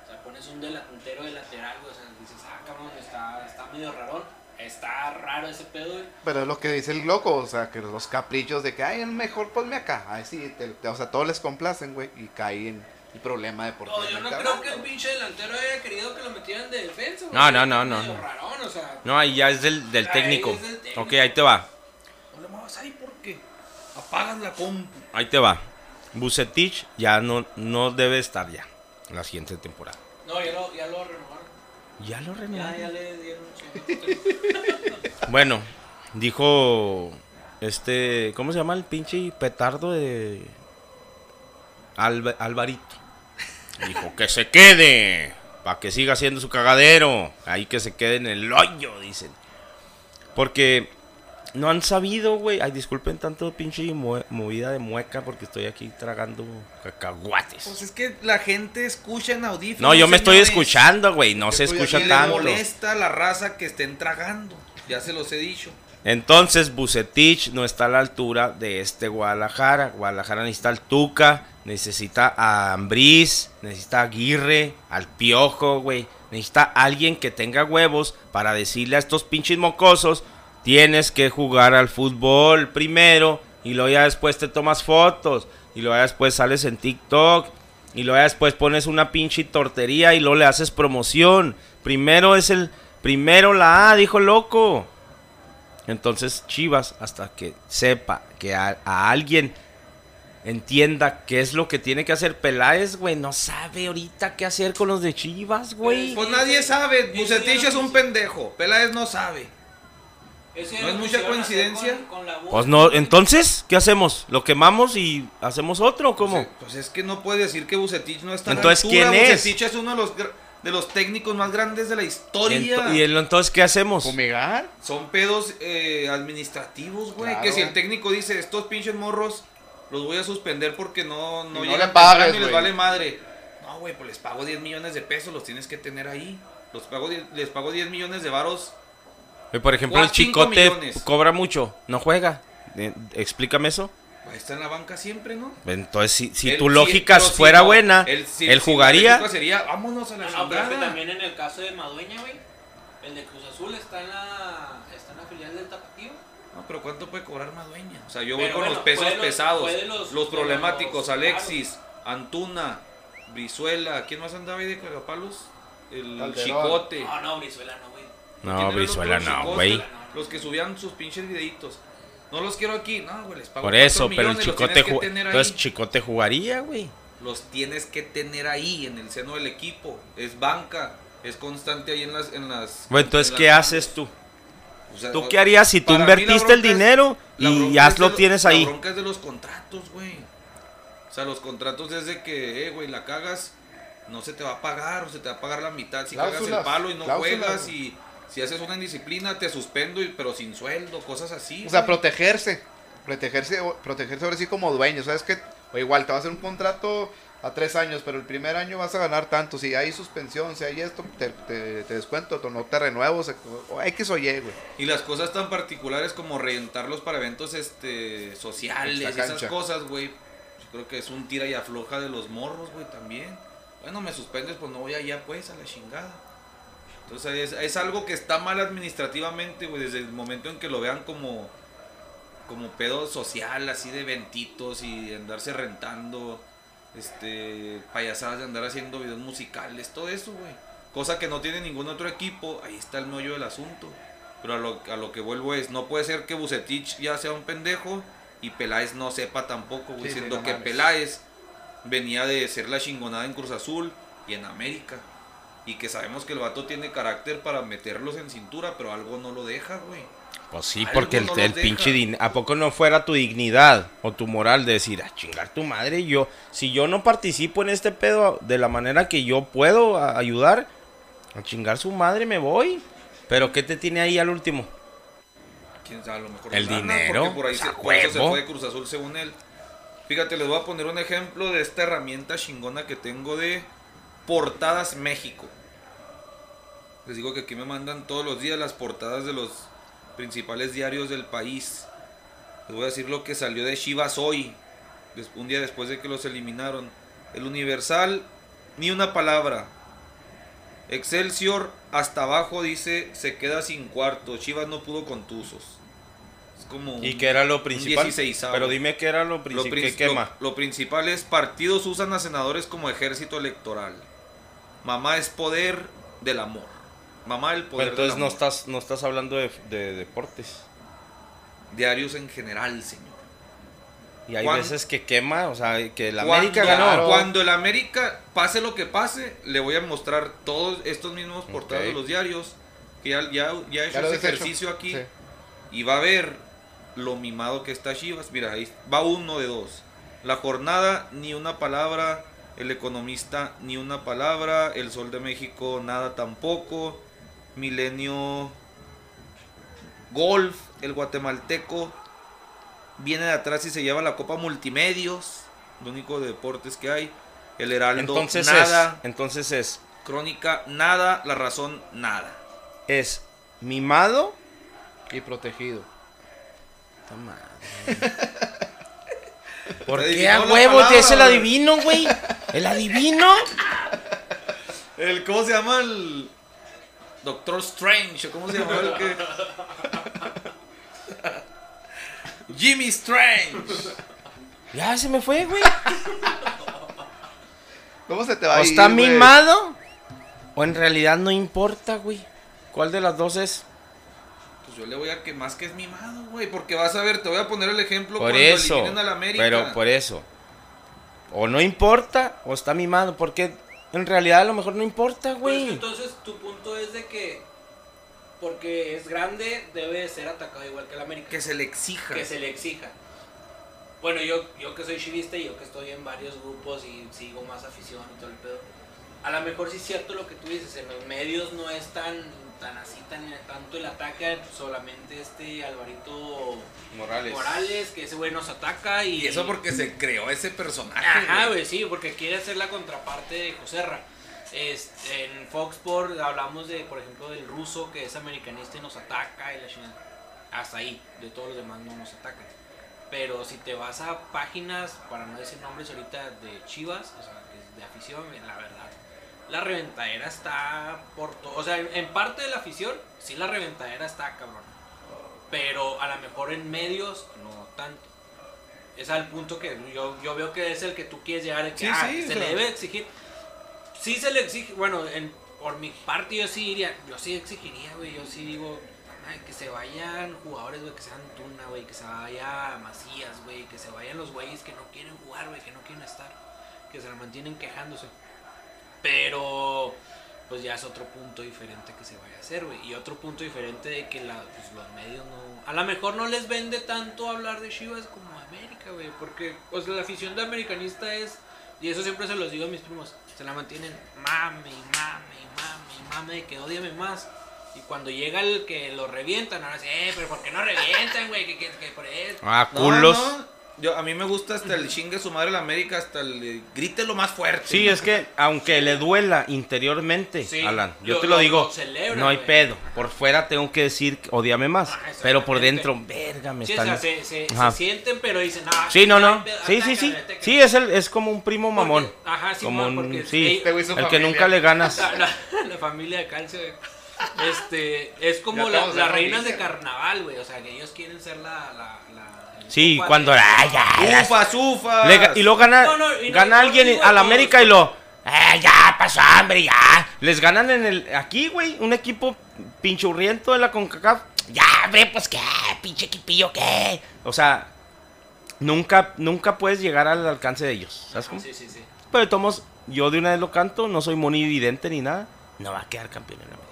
O sea, pones un delantero de lateral, güey, o sea, dices, ah, cabrón, está, está medio rarón. Está raro ese pedo, güey. Pero es lo que dice el loco, o sea, que los caprichos de que, ay, mejor ponme acá. Ay, sí, te- te- o sea, todos les complacen, güey, y cae en el problema deportivo. No, yo no creo que el pinche delantero haya querido que lo metieran de defensa, güey. No, no, no, no, no. rarón, o sea. No, ahí ya es del, del Ahí técnico. es del técnico. Ok, ahí te va. No le muevas ahí apagas la compu. Ahí te va. Bucetich ya no, no debe estar ya en la siguiente temporada. No, ya lo, ya lo renovaron. Ya lo Ya, renovaron. ya le dieron. Bueno, dijo este, ¿cómo se llama el pinche petardo de Alba- Alvarito? Dijo que se quede, para que siga haciendo su cagadero, ahí que se quede en el hoyo, dicen. Porque no han sabido, güey. Ay, disculpen tanto pinche mue- movida de mueca porque estoy aquí tragando cacahuates. Pues es que la gente escucha en audífonos. No, yo me estoy escuchando, güey. No se escucha Y le tanto. molesta la raza que estén tragando. Ya se los he dicho. Entonces, Bucetich no está a la altura de este Guadalajara. Guadalajara necesita al Tuca, necesita a Ambriz, necesita a Aguirre, al Piojo, güey. Necesita alguien que tenga huevos para decirle a estos pinches mocosos, tienes que jugar al fútbol primero y luego ya después te tomas fotos y luego ya después sales en TikTok y luego ya después pones una pinche tortería y luego le haces promoción. Primero es el primero la A, dijo loco. Entonces Chivas, hasta que sepa que a, a alguien entienda qué es lo que tiene que hacer Peláez, güey, no sabe ahorita qué hacer con los de Chivas, güey. Pues nadie sabe. Bucetich es un pendejo. Peláez no sabe. ¿No es mucha coincidencia? con- con la voz, Pues no, entonces, ¿qué hacemos? ¿Lo quemamos y hacemos otro o cómo? Pues, pues es que no puede decir que Bucetich no está Entonces, altura. ¿quién es? Bucetich es uno de los, de los técnicos más grandes de la historia. Y el- entonces, ¿qué hacemos? ¿Fumigar? Son pedos eh, administrativos, güey. Claro. Que si el técnico dice, estos pinches morros los voy a suspender porque no, no no llegan le pagues, y les vale madre. No, güey, pues les pago 10 millones de pesos, los tienes que tener ahí. Los pago, les pago 10 millones de varos. Por ejemplo, el chicote millones. cobra mucho, no juega. Eh, Explícame eso. Pues está en la banca siempre, ¿no? Entonces, si, si tu lógica si fuera buena, él- si- él jugaría. sería, vámonos a la No, no, pero es que chingada". también en el caso de Madueña, güey. El de Cruz Azul está en la, está en la filial del Tapatío. No, pero ¿cuánto puede cobrar Madueña? O sea, yo Pero voy con bueno, los pesos los- pesados. los- problemáticos, los Alexis, Antuna, Brizuela. ¿Quién más andaba ahí de cagapalos? El Calderón. Chicote. No, no, Brizuela no, güey. ¿Quién No, Brizuela no, güey. Los que subían sus pinches videitos. No los quiero aquí. No, güey, les pago Por eso, pero el chicote. Entonces, chicote jugaría, güey. Los tienes que tener ahí, en el seno del equipo. Es banca. Es constante ahí en las... En las Bueno, entonces, en ¿qué las- haces tú? o sea, ¿Tú qué harías si tú invertiste el es- dinero y ya lo tienes ahí? La bronca es de los contratos, güey. O sea, los contratos es de que, eh, güey, la cagas, no se te va a pagar o se te va a pagar la mitad si cagas el palo y no cláusulas, juegas y si haces una indisciplina te suspendo, y, pero sin sueldo, cosas así. O sea, güey. protegerse. Protegerse, protegerse ahora sí como dueño. ¿Sabes qué? O igual te va a hacer un contrato a tres años, pero el primer año vas a ganar tanto. Si hay suspensión, si hay esto, te, te, te descuento, no te renuevo, o X o Y, güey. Y las cosas tan particulares como rentarlos para eventos este sociales esas cosas, güey. Yo creo que es un tira y afloja de los morros, güey, también. Bueno, me suspendes, pues no voy allá, pues, a la chingada. Entonces es, es algo que está mal administrativamente, güey, desde el momento en que lo vean como como pedo social, así de eventitos y andarse rentando, este, payasadas de andar haciendo videos musicales, todo eso, güey. Cosa que no tiene ningún otro equipo, ahí está el meollo del asunto. Pero a lo, a lo que vuelvo es, no puede ser que Bucetich ya sea un pendejo y Peláez no sepa tampoco, güey, Sí, sí, siendo no que mames. Peláez venía de ser la chingonada en Cruz Azul y en América. Y que sabemos que el vato tiene carácter para meterlos en cintura, pero algo no lo deja, güey. Pues sí, Algo porque el, no el los pinche dinero. ¿A poco no fuera tu dignidad o tu moral de decir, a chingar tu madre? Yo, si yo no participo en este pedo de la manera que yo puedo ayudar, a chingar su madre me voy. Pero ¿qué te tiene ahí al último? quién sabe, a lo mejor El lana, dinero, porque por ahí se, a por eso se huevo. fue de Cruz Azul según él. Fíjate, les voy a poner un ejemplo de esta herramienta chingona que tengo de Portadas México. Les digo que aquí me mandan todos los días las portadas de los principales diarios del país. Les voy a decir lo que salió de Chivas hoy, un día después de que los eliminaron. El Universal, ni una palabra. Excelsior, hasta abajo dice, se queda sin cuarto. Chivas no pudo con Tuzos. Es como... ¿Y un- qué era lo principal? 16avo. Pero dime qué era lo Lo, principal. prin- ¿Qué quema? lo- lo principal es partidos usan a senadores como ejército electoral. Mamá es poder del amor. Mamá el poder Pero entonces del no estás, no estás hablando de, de deportes. Diarios en general, señor. Y hay veces que quema, o sea, que la Cuando- América ganó. Cuando el América, pase lo que pase, le voy a mostrar todos estos mismos portadas Ok. de los diarios. Que ya, ya, ya he hecho Ya ese hecho. ejercicio aquí. Sí. Y va a ver lo mimado que está Chivas. Mira, ahí va uno de dos. La jornada, ni una palabra. El economista, ni una palabra. El Sol de México, nada tampoco. Milenio Golf, el guatemalteco. Viene de atrás y se lleva la Copa Multimedios. Lo único de deportes que hay. El Heraldo, Entonces nada. es, entonces es, Crónica, nada. La razón, nada. es mimado. Y protegido. ¿Por Te qué a huevo es el adivino, güey? ¿El adivino? El, ¿Cómo se llama el Doctor Strange? ¿o ¿Cómo se llama el que? Jimmy Strange. Ya se me fue, güey. ¿Cómo se te va O a ir, está güey? mimado. O en realidad no importa, güey. ¿Cuál de las dos es? Pues yo le voy a que más que es mimado, güey. Porque vas a ver, te voy a poner el ejemplo Por cuando eso. eliminen al América. Pero por eso. O no importa o está mimado. Porque en realidad a lo mejor no importa, Pues güey. entonces tu punto es de que porque es grande debe ser atacado igual que el América. Que se le exija. que se le exija. Bueno, yo, yo que soy chivista y yo que estoy en varios grupos y sigo más afición y todo el pedo. A lo mejor sí es cierto lo que tú dices, en los medios no es tan, tan así, tan tanto el ataque, solamente este Alvarito Morales. Morales, que ese güey nos ataca y... Y eso porque se creó ese personaje. Ajá, güey. sí, porque quiere hacer la contraparte de Joserra. Este, en Fox Sports hablamos de, por ejemplo, del ruso que es americanista y nos ataca y la chingada. Hasta ahí, de todos los demás no nos atacan. Pero si te vas a páginas, para no decir nombres ahorita, de Chivas, o sea, que es de afición, la verdad, la reventadera está por todo. O sea, en, parte de la afición, sí la reventadera está cabrón. Pero a lo mejor en medios, no tanto. Es al punto que yo, yo veo que es el que tú quieres llegar, el que Sí, ah, sí, se le debe exigir. Sí se le exige, bueno, en, por mi parte yo sí diría, yo sí exigiría, güey, yo sí digo, ay, que se vayan jugadores, güey, que sean Tuna, güey, que se vaya Macías, güey, que se vayan los güeyes que no quieren jugar, güey, que no quieren estar, que se la mantienen quejándose. Pero, pues ya es otro punto diferente que se vaya a hacer, güey. Y otro punto diferente de que la, pues, los medios no... A lo mejor no les vende tanto hablar de Chivas como América, güey. Porque, pues la afición de americanista es... Y eso siempre se los digo a mis primos. Se la mantienen mame, y mame, y mame, y mame, que odiame más. Y cuando llega el que lo revientan, ahora sí, eh, pero ¿por qué no revientan, güey? Que, que, que por eso. Ah, No, culos. no, yo, a mí me gusta hasta el chingue su madre la América, hasta el eh, grite lo más fuerte. Sí, es que aunque le duela interiormente, Sí, Alan, yo lo- te lo, lo- digo, lo celebra, no hay pedo. Por fuera tengo que decir, odiame más. Ajá, pero por dentro, verga, me Sí, o están... sea, se, se, se sienten, pero dicen, ah, Sí, no, no. Sí, sí, sí. Sí, es, el, es como un primo mamón. Porque- ajá, sí, como un, porque sí, Este güey es el que nunca le ganas. La, la- la familia de Calcio, güey. Este, es como Ya la- las reinas de carnaval, güey. O sea, que ellos quieren ser la. La, la Sí, cuando... ¡Ay, ya! ¡Ufas, ufas! le y luego gana, No, no, y no- gana no alguien digo a la todos, América y lo... ¡Eh, ya pasó hambre, ya! Les ganan en el... Aquí, güey, un equipo pinchurriento de la CONCACAF. Ya, hombre, pues qué, pinche equipillo, qué. O sea, nunca, nunca puedes llegar al alcance de ellos. ¿Sabes cómo? Sí, sí, sí. Pero de todos modos, yo de una vez lo canto, no soy monividente ni nada. No va a quedar campeón en América.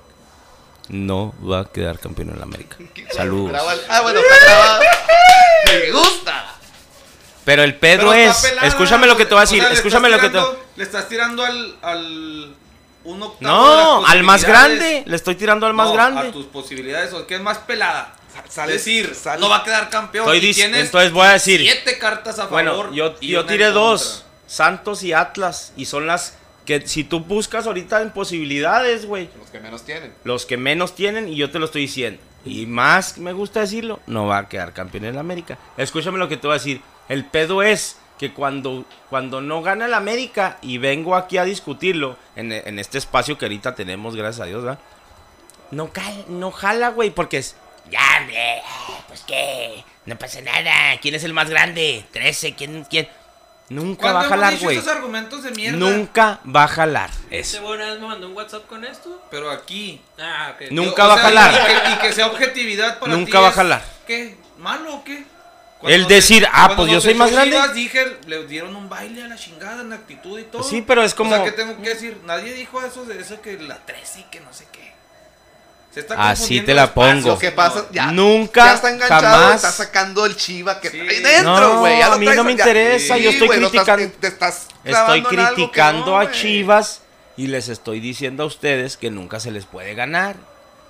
No va a quedar campeón en América. Saludos. Ah, bueno, está. Me gusta. Pero el Pero está es, pelada, escúchame lo que te voy a o sea, decir, escúchame lo que te Le estás tirando al. al un octavo No, al más grande, le estoy tirando al más No, grande. A tus posibilidades, o que es más pelada. sale- decir, no va a quedar campeón. Estoy y entonces voy a decir- Siete cartas a favor. Bueno, yo, y yo tiré dos, Santos y Atlas, y son las que si tú buscas ahorita en posibilidades, güey, Los que menos tienen. los que menos tienen, y yo te lo estoy diciendo. Y más me gusta decirlo, no va a quedar campeón en la América. Escúchame lo que te voy a decir. El pedo es que cuando, cuando no gana el América, y vengo aquí a discutirlo, en, en este espacio que ahorita tenemos, gracias a Dios, ¿verdad? No, cal- no jala, güey, porque es... Ya, hombre, pues qué, no pasa nada. ¿Quién es el más grande? 13, ¿quién? quién? Nunca va a ¿Cuándo hemos jalar, güey. esos argumentos de mierda? Nunca va a jalar. Este Eso. una vez me mandó un WhatsApp con esto. Pero aquí. Ah, ok. Nunca O va a jalar. Y que, y que sea objetividad para Nunca ti va a es, jalar. ¿Qué? ¿Malo o qué? El nos- decir, ah, cuando pues yo soy más grande. Chivas, dije, le dieron un baile a la chingada en actitud y todo. Sí, pero es como- O sea, ¿qué tengo que decir? Nadie dijo eso de eso que la 13 y que no sé qué. Se está Así te la pongo. Lo que pasa, ya. Nunca, Ya está enganchado, jamás. está sacando el chiva que Sí. trae dentro, No, güey. a mí traes no me interesa, yo estoy criticando- te estás Estoy criticando no, a. Chivas y les estoy diciendo a ustedes que nunca se les puede ganar.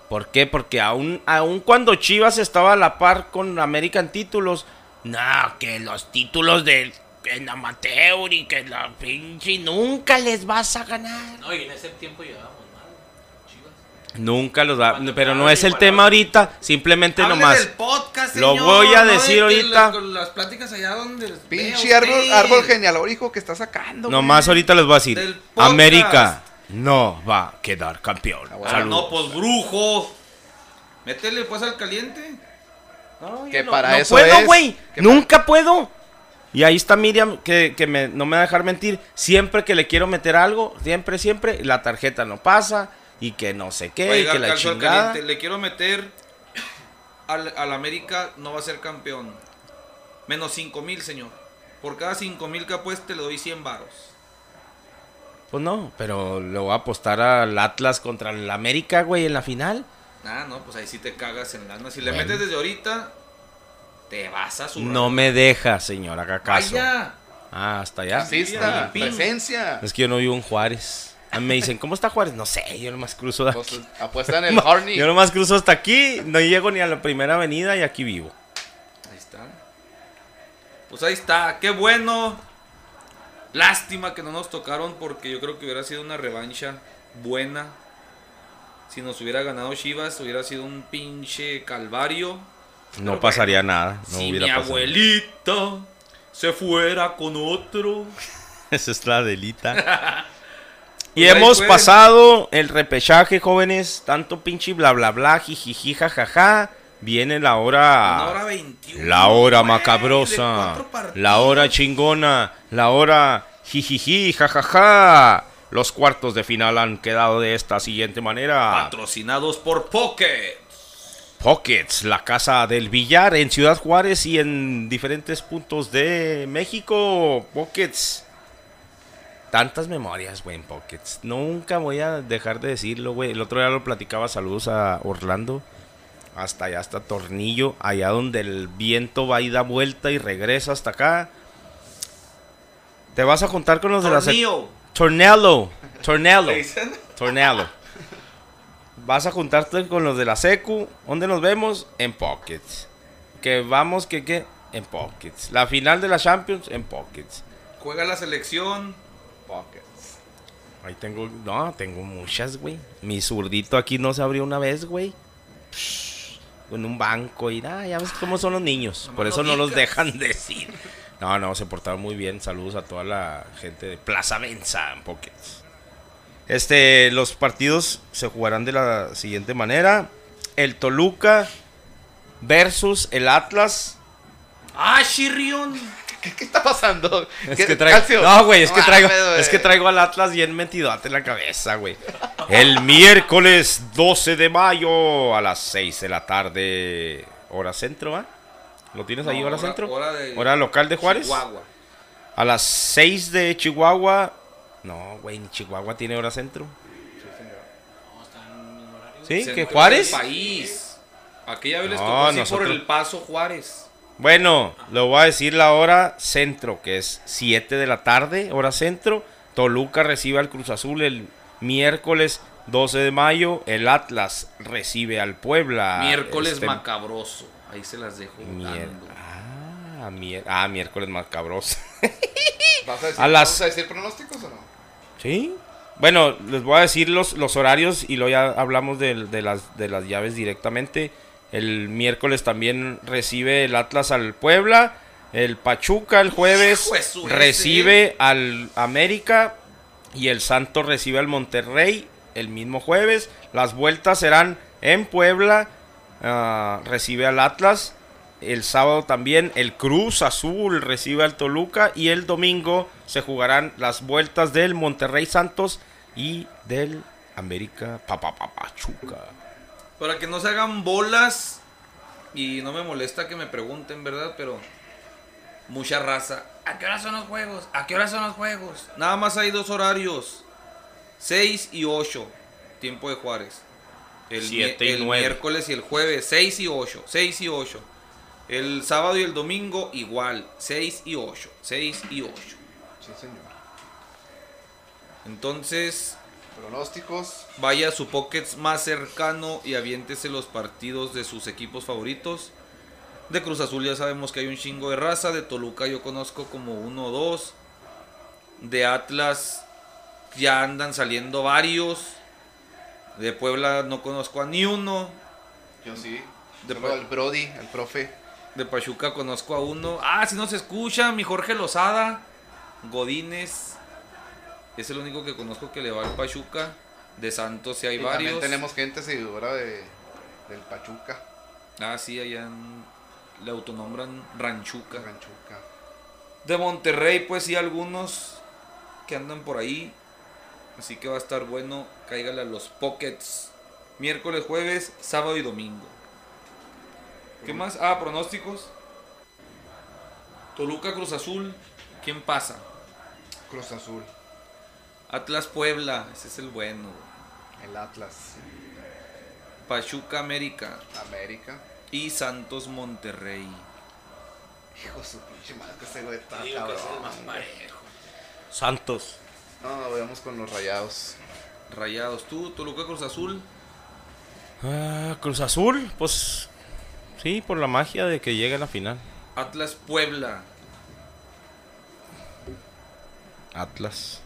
¿Por qué? Porque aún, aún cuando Chivas estaba a la par con América en títulos, no, que los títulos del en amateur y que la pinche nunca les vas a ganar. No, y en ese tiempo. Chivas. Nunca los va, Cuando pero no es el tema ahorita, simplemente Hable nomás. del podcast, Lo voy a no de decir ahorita. las pláticas allá donde Pinche árbol, árbol genealógico que está sacando. Nomás güey. ahorita les voy a decir. América no va a quedar campeón. Ah, Saludos. no, pues brujo. Métele pues al caliente. No, Que no- para no eso puedo, es. güey. Nunca puedo. Y ahí está Miriam, que, que me- no me va a dejar mentir. Siempre que le quiero meter algo, siempre, siempre, la tarjeta no pasa. Y que no sé qué, y Oiga, que la chingada. caliente. Le quiero meter al, al América, no va a ser campeón. Menos 5 mil, señor. Por cada 5 mil que apueste le doy 100 varos. Pues no, pero le voy a apostar al Atlas contra el América, güey, en la final. Ah, no, pues ahí sí te cagas en lana. Si le Bueno. metes desde ahorita, te vas a su. No me deja, señor, haga caso. Vaya. Ah, hasta allá. Asista, presencia. Es que yo no vivo en Juárez. A mí me dicen, ¿cómo está Juárez? No sé, yo nomás cruzo de Pues, aquí. apuestan el Horny. Yo nomás cruzo hasta aquí, no llego ni a la primera avenida y aquí vivo. Ahí está. Pues ahí está, qué bueno. Lástima que no nos tocaron porque yo creo que hubiera sido una revancha buena. Si nos hubiera ganado Chivas, hubiera sido un pinche calvario. No Pero pasaría nada. No si hubiera mi pasado. abuelita se fuera con otro. Esa es la delita. y hemos pasado el repechaje, jóvenes. Tanto pinche bla bla bla, jijiji, jajaja. Viene la hora. Una hora 21. La hora güey, macabrosa. La hora chingona. La hora jijiji, jajaja. Los cuartos de final han quedado de esta siguiente manera. Patrocinados por Pocket. Pockets, la casa del billar en Ciudad Juárez y en diferentes puntos de México. Pockets. Tantas memorias, güey, en Pockets. Nunca voy a dejar de decirlo, güey. El otro día lo platicaba, saludos a Orlando. Hasta allá, hasta Tornillo. Allá donde el viento va y da vuelta y regresa hasta acá. Te vas a juntar con los de la... Tornillo. Tornello. Tornello. Tornado. Vas a juntarte con los de la Secu. ¿Dónde nos vemos? En Pockets. Que vamos, que qué. en Pockets. La final de la Champions en Pockets. Juega la selección. Pockets. Ahí tengo, no, tengo muchas, güey. Mi zurdito aquí no se abrió una vez, güey. En un banco y nada, ya ves cómo son los niños. Por eso no los dejan decir. No, no, se portaron muy bien. Saludos a toda la gente de Plaza en Pockets. Este, los partidos se jugarán de la siguiente manera. El Toluca versus el Atlas. ¡Ah, Chirrión! ¿Qué, qué está pasando? Es ¿Qué- que traigo, Calcio? no, güey, es que traigo, es que traigo al Atlas bien metidote en la cabeza, güey. El miércoles 12 de mayo a las 6 de la tarde, hora centro, ¿va? ¿Lo tienes ahí, No, hora, hora- centro? hora de- Hora local de Juárez. Chihuahua. A las 6 de Chihuahua. No, güey, ni Chihuahua tiene hora centro. No, en horario. ¿Sí? Centro ¿Que Juárez? país. Aquella vez les No, tocó así nosotros- por el paso Juárez. Bueno, le voy a decir la hora centro, que es 7 de la tarde, hora centro. Toluca recibe al Cruz Azul el miércoles 12 de mayo. El Atlas recibe al Puebla. Miércoles este, macabroso. Ahí se las dejo. mier- ah, mier- ah, miércoles macabroso. ¿Vas a decir, A las- ¿Vamos a decir pronósticos o no? ¿Sí? Bueno, les voy a decir los, los horarios y luego ya hablamos de, de las, de las llaves directamente. El miércoles también recibe el Atlas al Puebla. El Pachuca el jueves Hijo recibe al América. Y el Santos recibe al Monterrey el mismo jueves. Las vueltas serán en Puebla. ah, recibe al Atlas. El sábado también el Cruz Azul recibe al Toluca. Y el domingo se jugarán las vueltas del Monterrey Santos y del América Papá Pachuca. Para que no se hagan bolas. Y no me molesta que me pregunten, ¿verdad? Pero mucha raza. ¿A qué hora son los juegos? ¿A qué hora son los juegos? Nada más hay dos horarios. 6 y 8. Tiempo de Juárez. El, Siete y el nueve. miércoles y el jueves. 6 y 8. 6 y 8. El sábado y el domingo igual. 6 y 8. 6 y 8. Sí, señor. Entonces, Pronósticos. Vaya a su Pockets más cercano y aviéntese los partidos de sus equipos favoritos. De Cruz Azul ya sabemos que hay un chingo de raza. De Toluca yo conozco como uno o dos. De Atlas ya andan saliendo varios. De Puebla no conozco a ni uno. Yo sí. De Solo al Brody, al profe. De Pachuca conozco a uno. Ah, si no se escucha, mi Jorge Lozada. Godínez. Es el único que conozco que le va al Pachuca. De Santos sí hay Y varios. también tenemos gente seguidora de, del Pachuca. Ah, sí, allá en- le autonombran Ranchuca. Ranchuca. De Monterrey, pues sí, algunos que andan por ahí. Así que va a estar bueno. Cáigale a los Pockets. Miércoles, jueves, sábado y domingo. ¿Qué más? Ah, pronósticos. Toluca, Cruz Azul. ¿Quién pasa? Cruz Azul. Atlas, Puebla. Ese es el bueno. El Atlas. Pachuca, América. América. Y Santos, Monterrey. Hijo de su pinche madre, que ese güey está Digo que es el cabrón. más parejo. Santos. No, vayamos con los rayados. Rayados. Tú, Toluca, Cruz Azul. Ah, Cruz Azul, pues sí, por la magia de que llegue a la final. Atlas, Puebla. Atlas.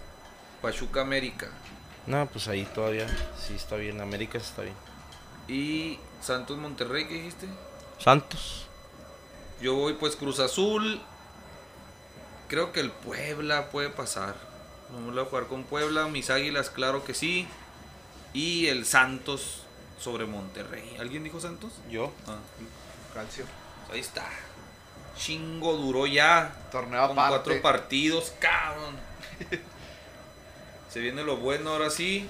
Pachuca, América. No, pues ahí todavía sí está bien. América está bien. Y Santos Monterrey, ¿qué dijiste? Santos. Yo voy pues Cruz Azul. Creo que el Puebla puede pasar. Vamos a jugar con Puebla. Mis águilas, claro que sí. Y el Santos sobre Monterrey. ¿Alguien dijo Santos? Yo. Ah, Calcio. pues ahí está. Chingo duró ya. Torneo Con aparte. cuatro partidos, cabrón. Se viene lo bueno ahora sí.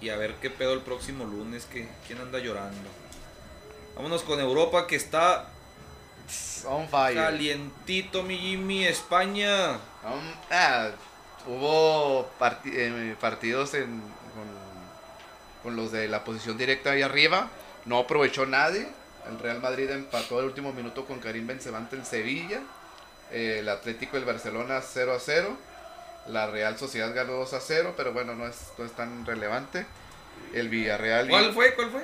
Y a ver qué pedo el próximo lunes. Que, ¿Quién anda llorando? Vámonos con Europa que está On fire. calientito, mi Jimmy. España. Um, ah, hubo eh, partidos en, con, con los de la posición directa ahí arriba. No aprovechó nadie. El Real Madrid empató el último minuto con Karim Benzema el Sevilla. Eh, el Atlético del Barcelona 0 a 0. La Real Sociedad ganó 2 a 0, pero bueno, no es, no es tan relevante. El Villarreal y ¿Cuál fue? ¿Cuál fue?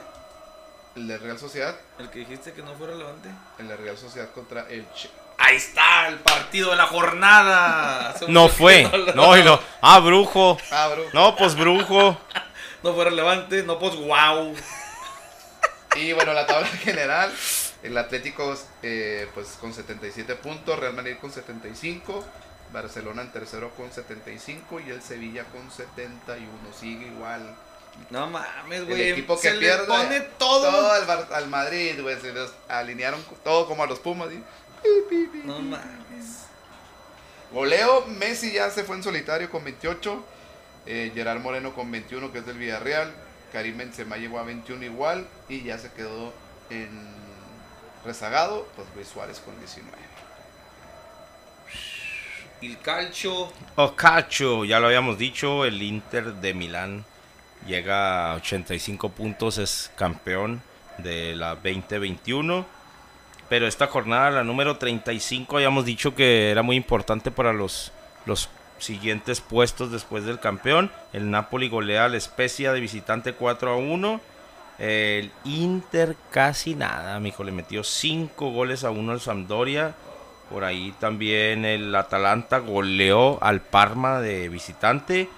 el de Real Sociedad, El que dijiste que no fue relevante. el de Real Sociedad contra el Che. Ahí está, el partido de la jornada. No fue. No, y lo. Ah, brujo. Ah, bro. No, pues brujo. No fue relevante, no pues wow. Y bueno, la tabla general, el Atlético eh, pues con 77 puntos, Real Madrid con 75, Barcelona en tercero con 75 y el Sevilla con 71. Sigue igual. No mames, El güey. equipo que se le pierde pone todo. todo al, Bar- al Madrid, güey, se los alinearon todo como a los Pumas. y No mames. Goleo, Messi ya se fue en solitario con 28. eh, Gerard Moreno con 21, que es del Villarreal. Karim Benzema llegó a 21 igual. Y ya se quedó en rezagado. Pues Luis Suárez con 19. El calcio. Ocacho, ya lo habíamos dicho, el Inter de Milán llega a 85 puntos, es campeón de la 2021. Pero esta jornada, la número 35, habíamos dicho que era muy importante para los, los siguientes puestos después del campeón. El Napoli golea al Spezia de visitante 4 a 1. El Inter casi nada, mijo, le metió 5 goles a 1 al Sampdoria. Por ahí también el Atalanta goleó al Parma de visitante.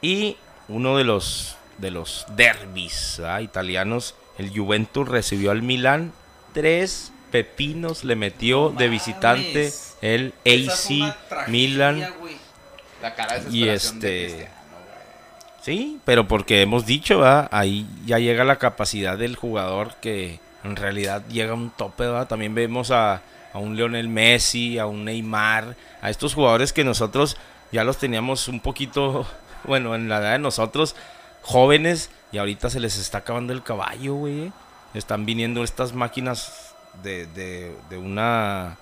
Y uno de los, de los derbis italianos, el Juventus recibió al Milán. Tres pepinos le metió No de visitante mames. el AC tragedia, Milan. La cara de Y de este-. Sí, pero porque hemos dicho, ¿verdad? ahí ya llega la capacidad del jugador que en realidad llega a un tope. ¿verdad? También vemos a, a un Lionel Messi, a un Neymar, a estos jugadores que nosotros ya los teníamos un poquito, bueno, en la edad de nosotros, jóvenes, y ahorita se les está acabando el caballo, güey. Están viniendo estas máquinas de, de, de una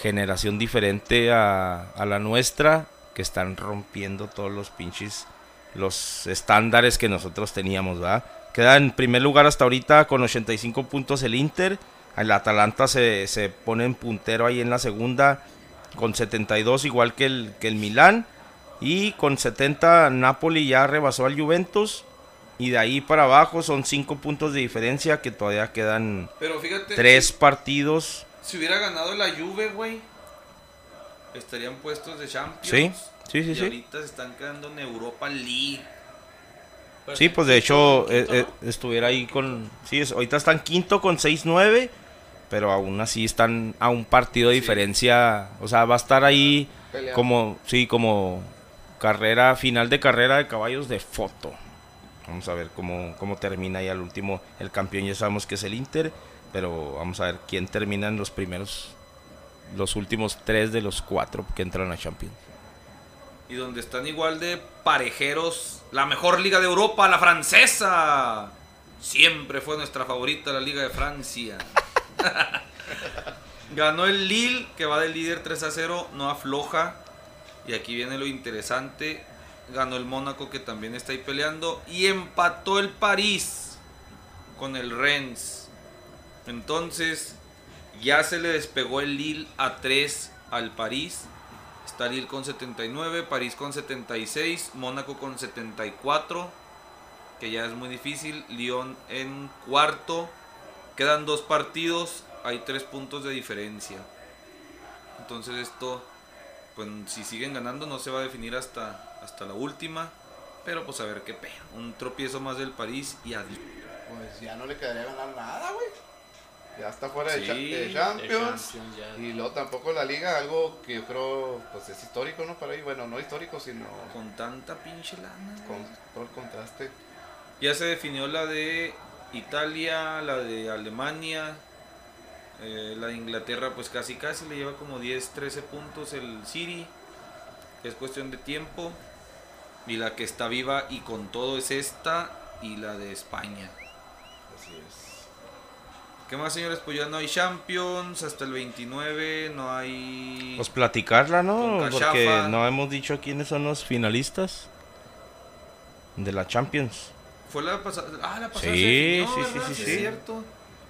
generación diferente a, a la nuestra, que están rompiendo todos los pinches los estándares que nosotros teníamos, ¿verdad? Queda en primer lugar hasta ahorita con 85 puntos el Inter. El Atalanta se, se pone en puntero ahí en la segunda con 72, igual que el, que el Milán. Y con 70 Napoli ya rebasó al Juventus. Y de ahí para abajo son 5 puntos de diferencia que todavía quedan Pero fíjate. 3 partidos. Si hubiera ganado la Juve, güey, estarían puestos de Champions. Sí, sí, sí, y sí. ahorita se están quedando en Europa League. Sí, pues de hecho quinto, eh, ¿no? eh, estuviera ahí con... Sí, es- ahorita están quinto con 6-9, pero aún así están a un partido de Sí. diferencia. O sea, va a estar ahí como, sí, como carrera, final de carrera de caballos de foto. Vamos a ver cómo, cómo termina ya el último. El campeón ya sabemos que es el Inter, pero vamos a ver quién termina en los primeros, los últimos tres de los cuatro que entran a Champions. Y donde están igual de parejeros. La mejor liga de Europa, la francesa. Siempre fue nuestra favorita la liga de Francia. Ganó el Lille, que va del líder 3 a 0, no afloja. Y aquí viene lo interesante. Ganó el Mónaco, que también está ahí peleando. Y empató el París con el Rennes. Entonces, ya se le despegó el Lille a 3 al París. Lille con 79, París con 76, Mónaco con 74, que ya es muy difícil. Lyon en cuarto. Quedan dos partidos, hay tres puntos de diferencia. Entonces esto, pues si siguen ganando no se va a definir hasta, hasta la última. Pero pues a ver qué pega. Un tropiezo más del París y adiós. Pues ya no le quedaría ganar nada, güey. Ya está fuera de, Sí, cha- de de De Champions. Ya. Y luego tampoco la liga, algo que yo creo pues es histórico, ¿no? Para ahí, bueno, no histórico, sino Con tanta pinche lana. con todo el contraste. Ya se definió la de Italia, la de Alemania, eh, la de Inglaterra pues casi casi le lleva como 10, 13 puntos el City. Es cuestión de tiempo. Y la que está viva y con todo es esta y la de España. ¿Qué más señores? Pues ya no hay Champions hasta el 29, no hay... Pues platicarla, ¿no? Porque no hemos dicho quiénes son los finalistas de la Champions. Fue la pasada. Ah, la pasada. Sí, sí, sí, sí, Sí, es cierto.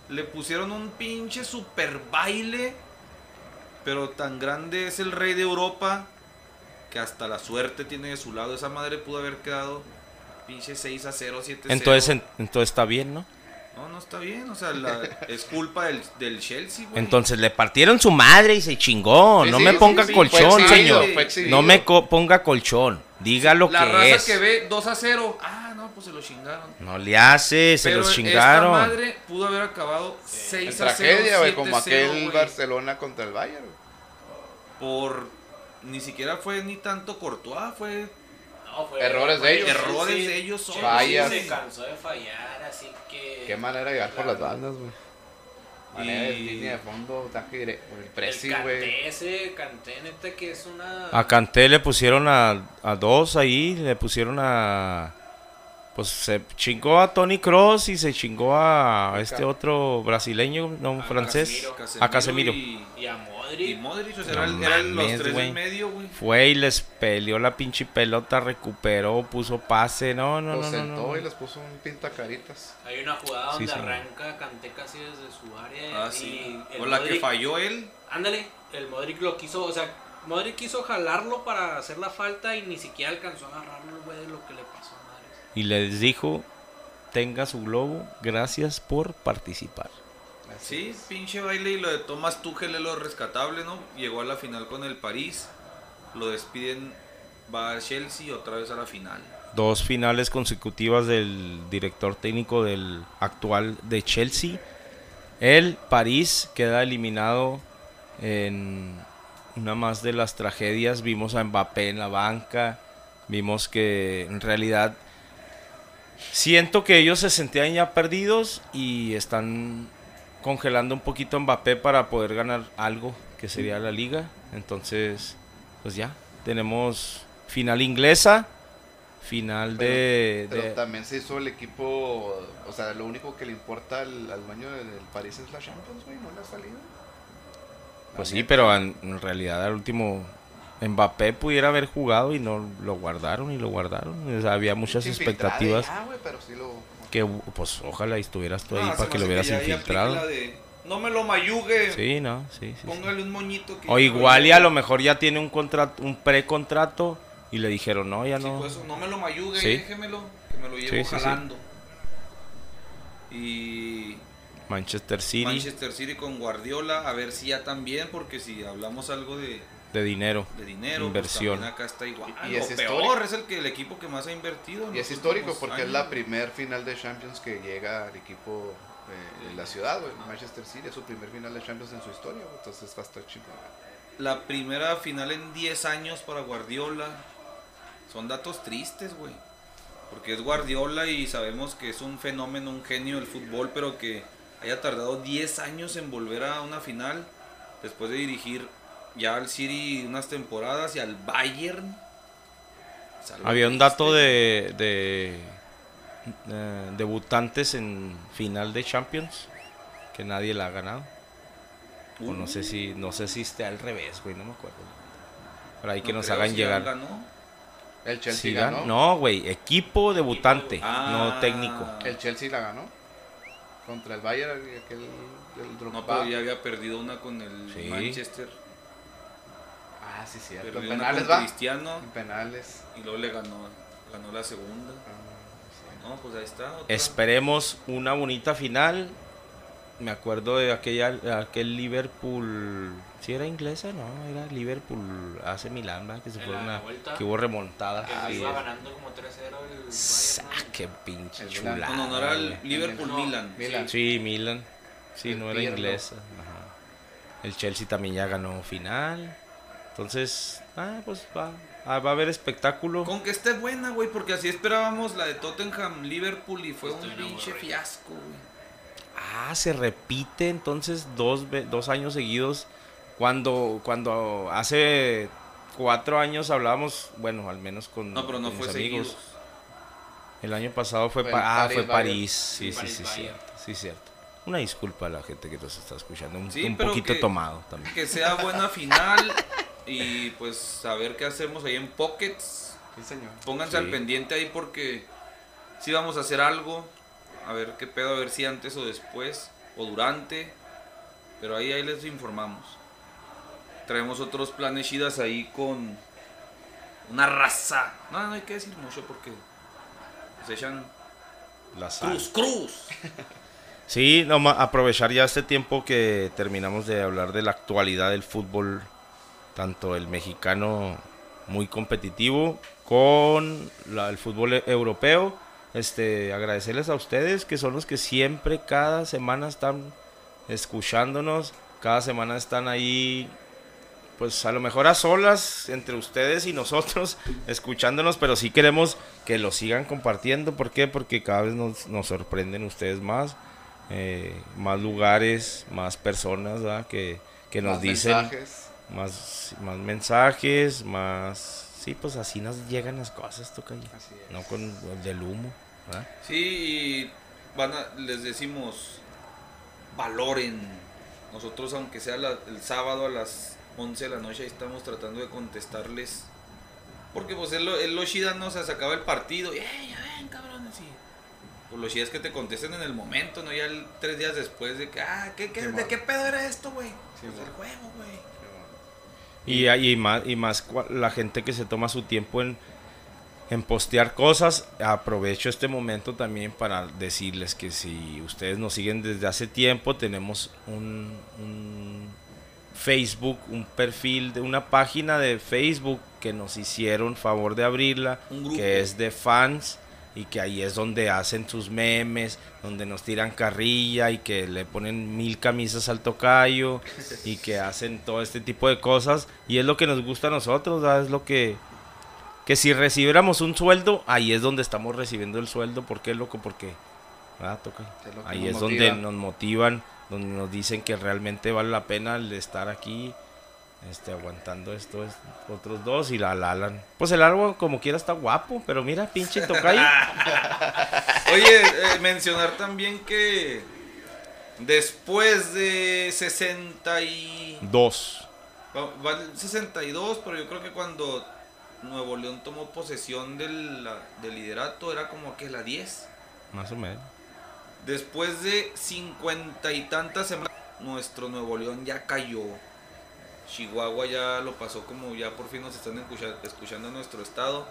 Le pusieron un pinche super baile. Pero tan grande es el rey de Europa. Que hasta la suerte tiene de su lado. Esa madre pudo haber quedado pinche 6 a 0, 7 a 0. Entonces, en- entonces está bien, ¿no? No, no, está bien. O sea, la- es culpa del, del Chelsea, güey. Entonces le partieron su madre y se chingó. Sí, no sí, me ponga sí, colchón, exhibido, señor. No me co- ponga colchón. Diga lo la que raza es. que ve 2 a 0. Ah, no, pues se lo chingaron. No le hace, se Pero los esta chingaron. madre pudo haber acabado 6 En a 0. tragedia, güey, 7 como 0, aquel. Barcelona contra el Bayern. Por. Ni siquiera fue ni tanto Courtois, fue No, fue- Errores de ellos. Errores sí, de ellos. Fallas. Se cansó de fallar, así que. Qué manera de llegar por las bandas, güey. Manera de línea de fondo, ataque directo. El pressing, güey. Canté ese, Canté, neta, que es una. A Canté le pusieron a, a dos ahí, le pusieron a... Pues se chingó a Tony Cross y se chingó a este otro brasileño, no, A francés. Casemiro. a Casemiro. Y, Y a Modric. y Modric, o sea, No eran, eran los tres güey. en medio, güey. Fue y les peleó la pinche pelota, recuperó, puso pase. No, no, Los no, no, sentó no. y les puso un pintacaritas. Hay una jugada Sí, donde sí. arranca Canté casi desde su área. Ah, sí. y el O la que Modric- falló él. Ándale, el Modric lo quiso, o sea, Modric quiso jalarlo para hacer la falta y ni siquiera alcanzó a agarrarlo, güey, de lo que le pasó. Y les dijo, tenga su globo, gracias por participar. Sí, pinche baile y lo de Thomas Tuchel es lo rescatable, ¿no? Llegó a la final con el París, lo despiden, va a Chelsea otra vez a la final. Dos finales consecutivas del director técnico del actual de Chelsea. El París queda eliminado en una más de las tragedias. Vimos a Mbappé en la banca. Vimos que en realidad siento que ellos se sentían ya perdidos y están congelando un poquito a Mbappé para poder ganar algo que sería la liga. Entonces, pues ya, tenemos final inglesa, final de... Pero de- también se hizo el equipo. O sea, lo único que le importa al, al dueño del París es la Champions, güey. No le ha salido. Pues La sí, pero en, en realidad al último Mbappé pudiera haber jugado y no lo guardaron y lo guardaron. O sea, había muchas expectativas ya, güey, pero sí lo. que pues ojalá estuvieras tú ahí Ah, se para que lo hubieras infiltrado. de, no me lo mayugue, Sí, no, sí, sí, sí. póngale un moñito. Que O igual y lo a lo mejor ya tiene un contrato, un precontrato y le dijeron, no, ya Sí, no. pues no me lo mayugue, Sí. déjemelo, que me lo llevo Sí, sí, sí. jalando. Y Manchester City Manchester City con Guardiola, a ver si ya también, porque si hablamos algo de, de dinero. de dinero, Inversión. pues también acá está igual. Y- y Lo es peor histórico. es el que el equipo que más ha invertido. Y es histórico porque es la primer final de Champions que llega al equipo eh, de la ciudad, güey. Manchester City es su primer final de Champions en su historia, güey. Entonces va a estar chingón. La primera final en 10 años para Guardiola. Son datos tristes, güey. Porque es Guardiola y sabemos que es un fenómeno, un genio del fútbol, pero que haya tardado 10 años en volver a una final después de dirigir ya al City unas temporadas y al Bayern. Había un dato de, de debutantes en final de Champions que nadie la ha ganado. O no sé si no sé si esté al revés, güey, no me acuerdo. Pero ahí que No nos creo, hagan si llegar. ganó. El Chelsea Sí, ganó. gan- No, güey, equipo debutante, Ah. no técnico. El Chelsea la ganó. Contra el Bayern, aquel del Drogba. No, pero ya había perdido una con el Sí. Manchester. Ah, sí, cierto. Perdió En penales con va. Cristiano En penales. y luego le ganó, ganó la segunda. Ah, sí. No, pues ahí está. otra. Esperemos una bonita final. Me acuerdo de aquella aquel Liverpool, si era inglesa, no, era Liverpool hace Milán, ¿verdad? que se fue una vuelta. que hubo remontada. Que Ah, iba sí. ganando como 3-0 el. ¿no? qué pinche El chulada. Milán. No, no, no era el güey. Liverpool-Milan. Milan. Sí, Milan. Sí, El no era Pirlo. inglesa. Ajá. El Chelsea también ya ganó final. Entonces, ah, pues va, ah, va a haber espectáculo. Con que esté buena, güey, porque así esperábamos la de Tottenham, Liverpool y fue un Estoy pinche fiasco, güey. Ah, se repite entonces dos, ve- dos años seguidos. Cuando, cuando hace cuatro años hablábamos, bueno, al menos con, No, pero no con fue mis seguido. amigos. El año pasado fue, Fue pa- ah, París, fue. París. Sí, sí, París, sí, Bayern. cierto, sí, cierto. Una disculpa a la gente que nos está escuchando. Un, Sí, un poquito que- tomado también. Que sea buena final y pues a ver qué hacemos ahí en Pockets. Sí, señor. Pónganse Sí. al pendiente ahí porque si vamos a hacer algo. A ver qué pedo, a ver si antes o después o durante. Pero ahí, ahí les informamos. Traemos otros planes chidas ahí con una raza. No, no hay que decir mucho porque se echan La sal. cruz, cruz. Sí, nomás aprovechar ya este tiempo que terminamos de hablar de la actualidad del fútbol, tanto el mexicano muy competitivo con la- el fútbol e- europeo. Este, agradecerles a ustedes que son los que siempre cada semana están escuchándonos, cada semana están ahí pues a lo mejor a solas entre ustedes y nosotros escuchándonos, pero sí queremos que lo sigan compartiendo. ¿Por qué? Porque cada vez nos, nos sorprenden ustedes más, eh, más lugares, más personas ¿verdad? que, que nos Más dicen mensajes. Más, más mensajes, más... Sí, pues así nos llegan las cosas, toca. No con el del humo. ¿verdad? Sí, y van a- les decimos, valoren. Nosotros, aunque sea la- el sábado a las 11 de la noche, ahí estamos tratando de contestarles. Porque pues es lo, es lo chida, ¿no? O sea, se acaba el partido y, ¡eh, ya ven, cabrones! Y, pues lo chida es que te contesten en el momento, ¿no? Ya el- tres días después de que, ah, ¿qué, qué, Sí, ¿de man. qué pedo era esto, güey? Sí, pues el juego, güey. Y, y más, y más la gente que se toma su tiempo en, en postear cosas. Aprovecho este momento también para decirles que si ustedes nos siguen desde hace tiempo, tenemos un, un Facebook, un perfil de una página de Facebook que nos hicieron favor de abrirla, que es de fans y que ahí es donde hacen sus memes, donde nos tiran carrilla y que le ponen mil camisas al tocayo y que hacen todo este tipo de cosas. Y es lo que nos gusta a nosotros, es lo que que si recibiéramos un sueldo, ahí es donde estamos recibiendo el sueldo, ¿por qué loco? Porque ¿verdad? Que ahí es donde nos motivan, donde nos dicen que realmente vale la pena el estar aquí este, aguantando estos otros dos y la Alan. Pues el árbol como quiera está guapo, pero mira, pinche tocayo. Oye, eh, mencionar también que después de 60 y... Dos. Va, va el 62, pero yo creo que cuando Nuevo León tomó posesión del, la- del liderato era como que la 10. Más o menos. Después de cincuenta y tantas semanas, nuestro Nuevo León ya cayó. Chihuahua ya lo pasó como ya por fin nos están escucha- escuchando en nuestro estado.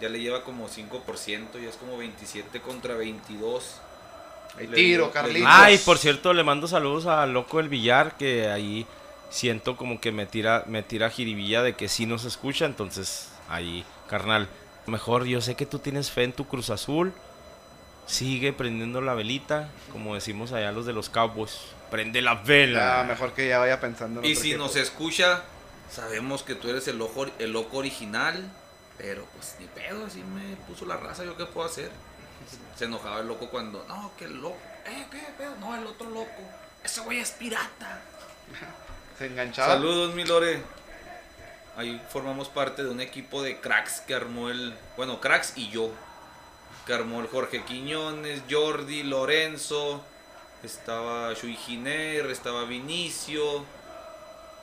Ya le lleva como 5%, ya es como 27 contra 22. Hay Le- tiro, Carlitos. Ay, por cierto, le mando saludos a Loco el Villar, que ahí siento como que me tira, me tira jiribilla de que sí nos escucha, entonces ahí, carnal, mejor yo sé que tú tienes fe en tu Cruz Azul, sigue prendiendo la velita, como decimos allá los de los Cowboys, prende la vela. Ah, mejor que ya vaya pensando en Y otro si equipo. nos escucha, sabemos que tú eres el, ojo, el loco original. Pero pues ni pedo, así me puso la raza, ¿yo qué puedo hacer? Se enojaba el loco cuando, no, que el loco, eh, qué pedo, no, el otro loco, ese güey es pirata. Se enganchaba. Saludos, mi Lore. Ahí formamos parte de un equipo de cracks que armó el, bueno, cracks y yo. Que armó el Jorge Quiñones, Jordi, Lorenzo, estaba Shui Giner, estaba Vinicio.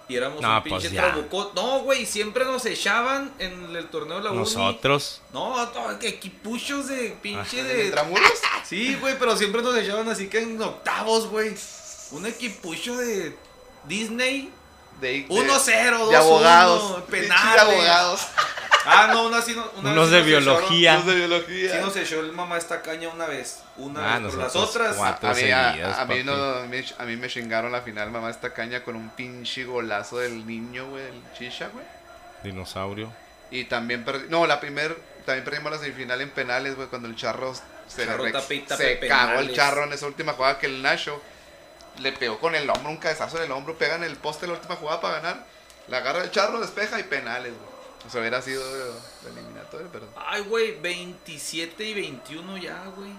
Y éramos No, un pues pinche ya. trabuco- No, güey, siempre nos echaban en el torneo de la uni. Nosotros, No, no, que equipuchos de pinche ¿En de. Intramuros? Sí, güey, pero siempre nos echaban así que en octavos, güey. Un equipucho de Disney. De, de- 1-0, 2-1, de abogados. penales. de abogados. Ah, no, una sí no- una Unos vez de biología. Los de echaron- biología. Sí nos echó el mamá esta caña una vez. Una Ah, vez, pero las otras. cuatro. A mí, a- seguidas, a, mí papi. no, a mí- a mí me chingaron la final, mamá, esta caña con un pinche golazo del niño, güey, del chicha, güey. dinosaurio. Y también perdí, no, la primer, también perdimos la semifinal en penales, güey, cuando el Charro se, Charro le tape se cagó el. Charro en esa última jugada que el Nacho le pegó con el hombro, un cabezazo en el hombro, pega en el poste la última jugada para ganar, la agarra el Charro, despeja y penales, güey. O sea, hubiera sido de, de eliminatorio, pero... Ay, güey, 27 y 21 ya, güey.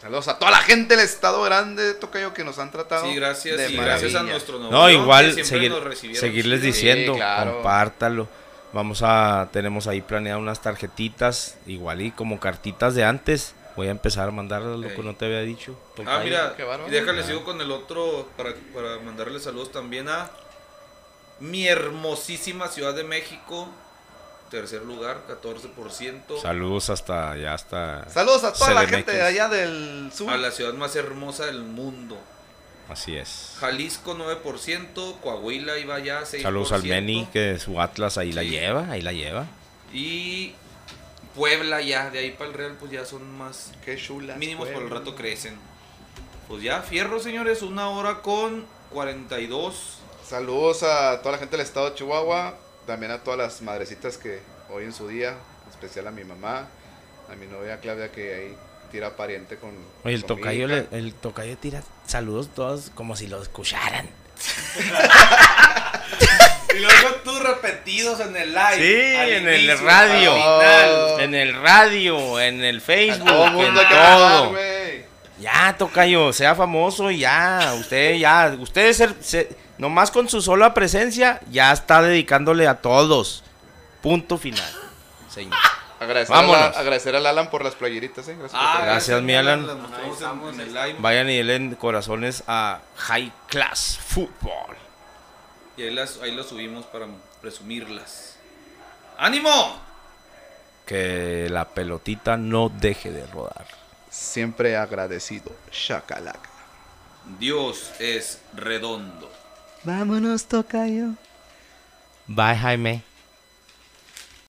Saludos a toda la gente del Estado Grande, Tocayo, que nos han tratado. Sí, gracias. de Y gracias a nuestro nuevo No, que igual siempre seguir, nos recibieron seguirles diciendo, Sí, claro. compártalo. Vamos a, tenemos ahí planeado unas tarjetitas, igual y como cartitas de antes. Voy a empezar a mandarlas, lo que no te había dicho. Ah, mira, y déjale Ah. sigo con el otro para, para mandarle saludos también a mi hermosísima Ciudad de México. Tercer lugar, 14%. Saludos hasta ya hasta. Saludos a toda la gente de allá del sur. A la ciudad más hermosa del mundo. Así es. Jalisco 9%, Coahuila iba ya 6%. Saludos al Meni, que su Atlas ahí la lleva, ahí la lleva. Y Puebla ya, de ahí para el Real pues ya son más... Qué chula. Mínimos por el rato crecen. Pues ya, fierro, señores, una hora con 42. Saludos a toda la gente del estado de Chihuahua, también a todas las madrecitas que hoy en su día, en especial a mi mamá, a mi novia Claudia que ahí tira pariente con... Oye, el con tocayo, le- el tocayo tira saludos todos como si lo escucharan. Y luego tú repetidos en el live. Sí, al en el radio. Oh. En el radio, en el Facebook, todo el en mundo hablar, todo. güey. Ya, tocayo, sea famoso y ya. Usted ya, usted se, se- nomás con su sola presencia ya está dedicándole a todos. Punto final. Señor. Agradecer, a Vámonos. la- agradecer al Alan por las playeritas, ¿eh? Gracias por Ah. Gracias, mi Alan. Vayan y denle corazones a High Class Football. Y ahí, las, ahí lo subimos para presumirlas. ¡Ánimo! Que la pelotita no deje de rodar. Siempre agradecido. Shakalaka. Dios es redondo. Vámonos, Tocayo. Bye, Jaime.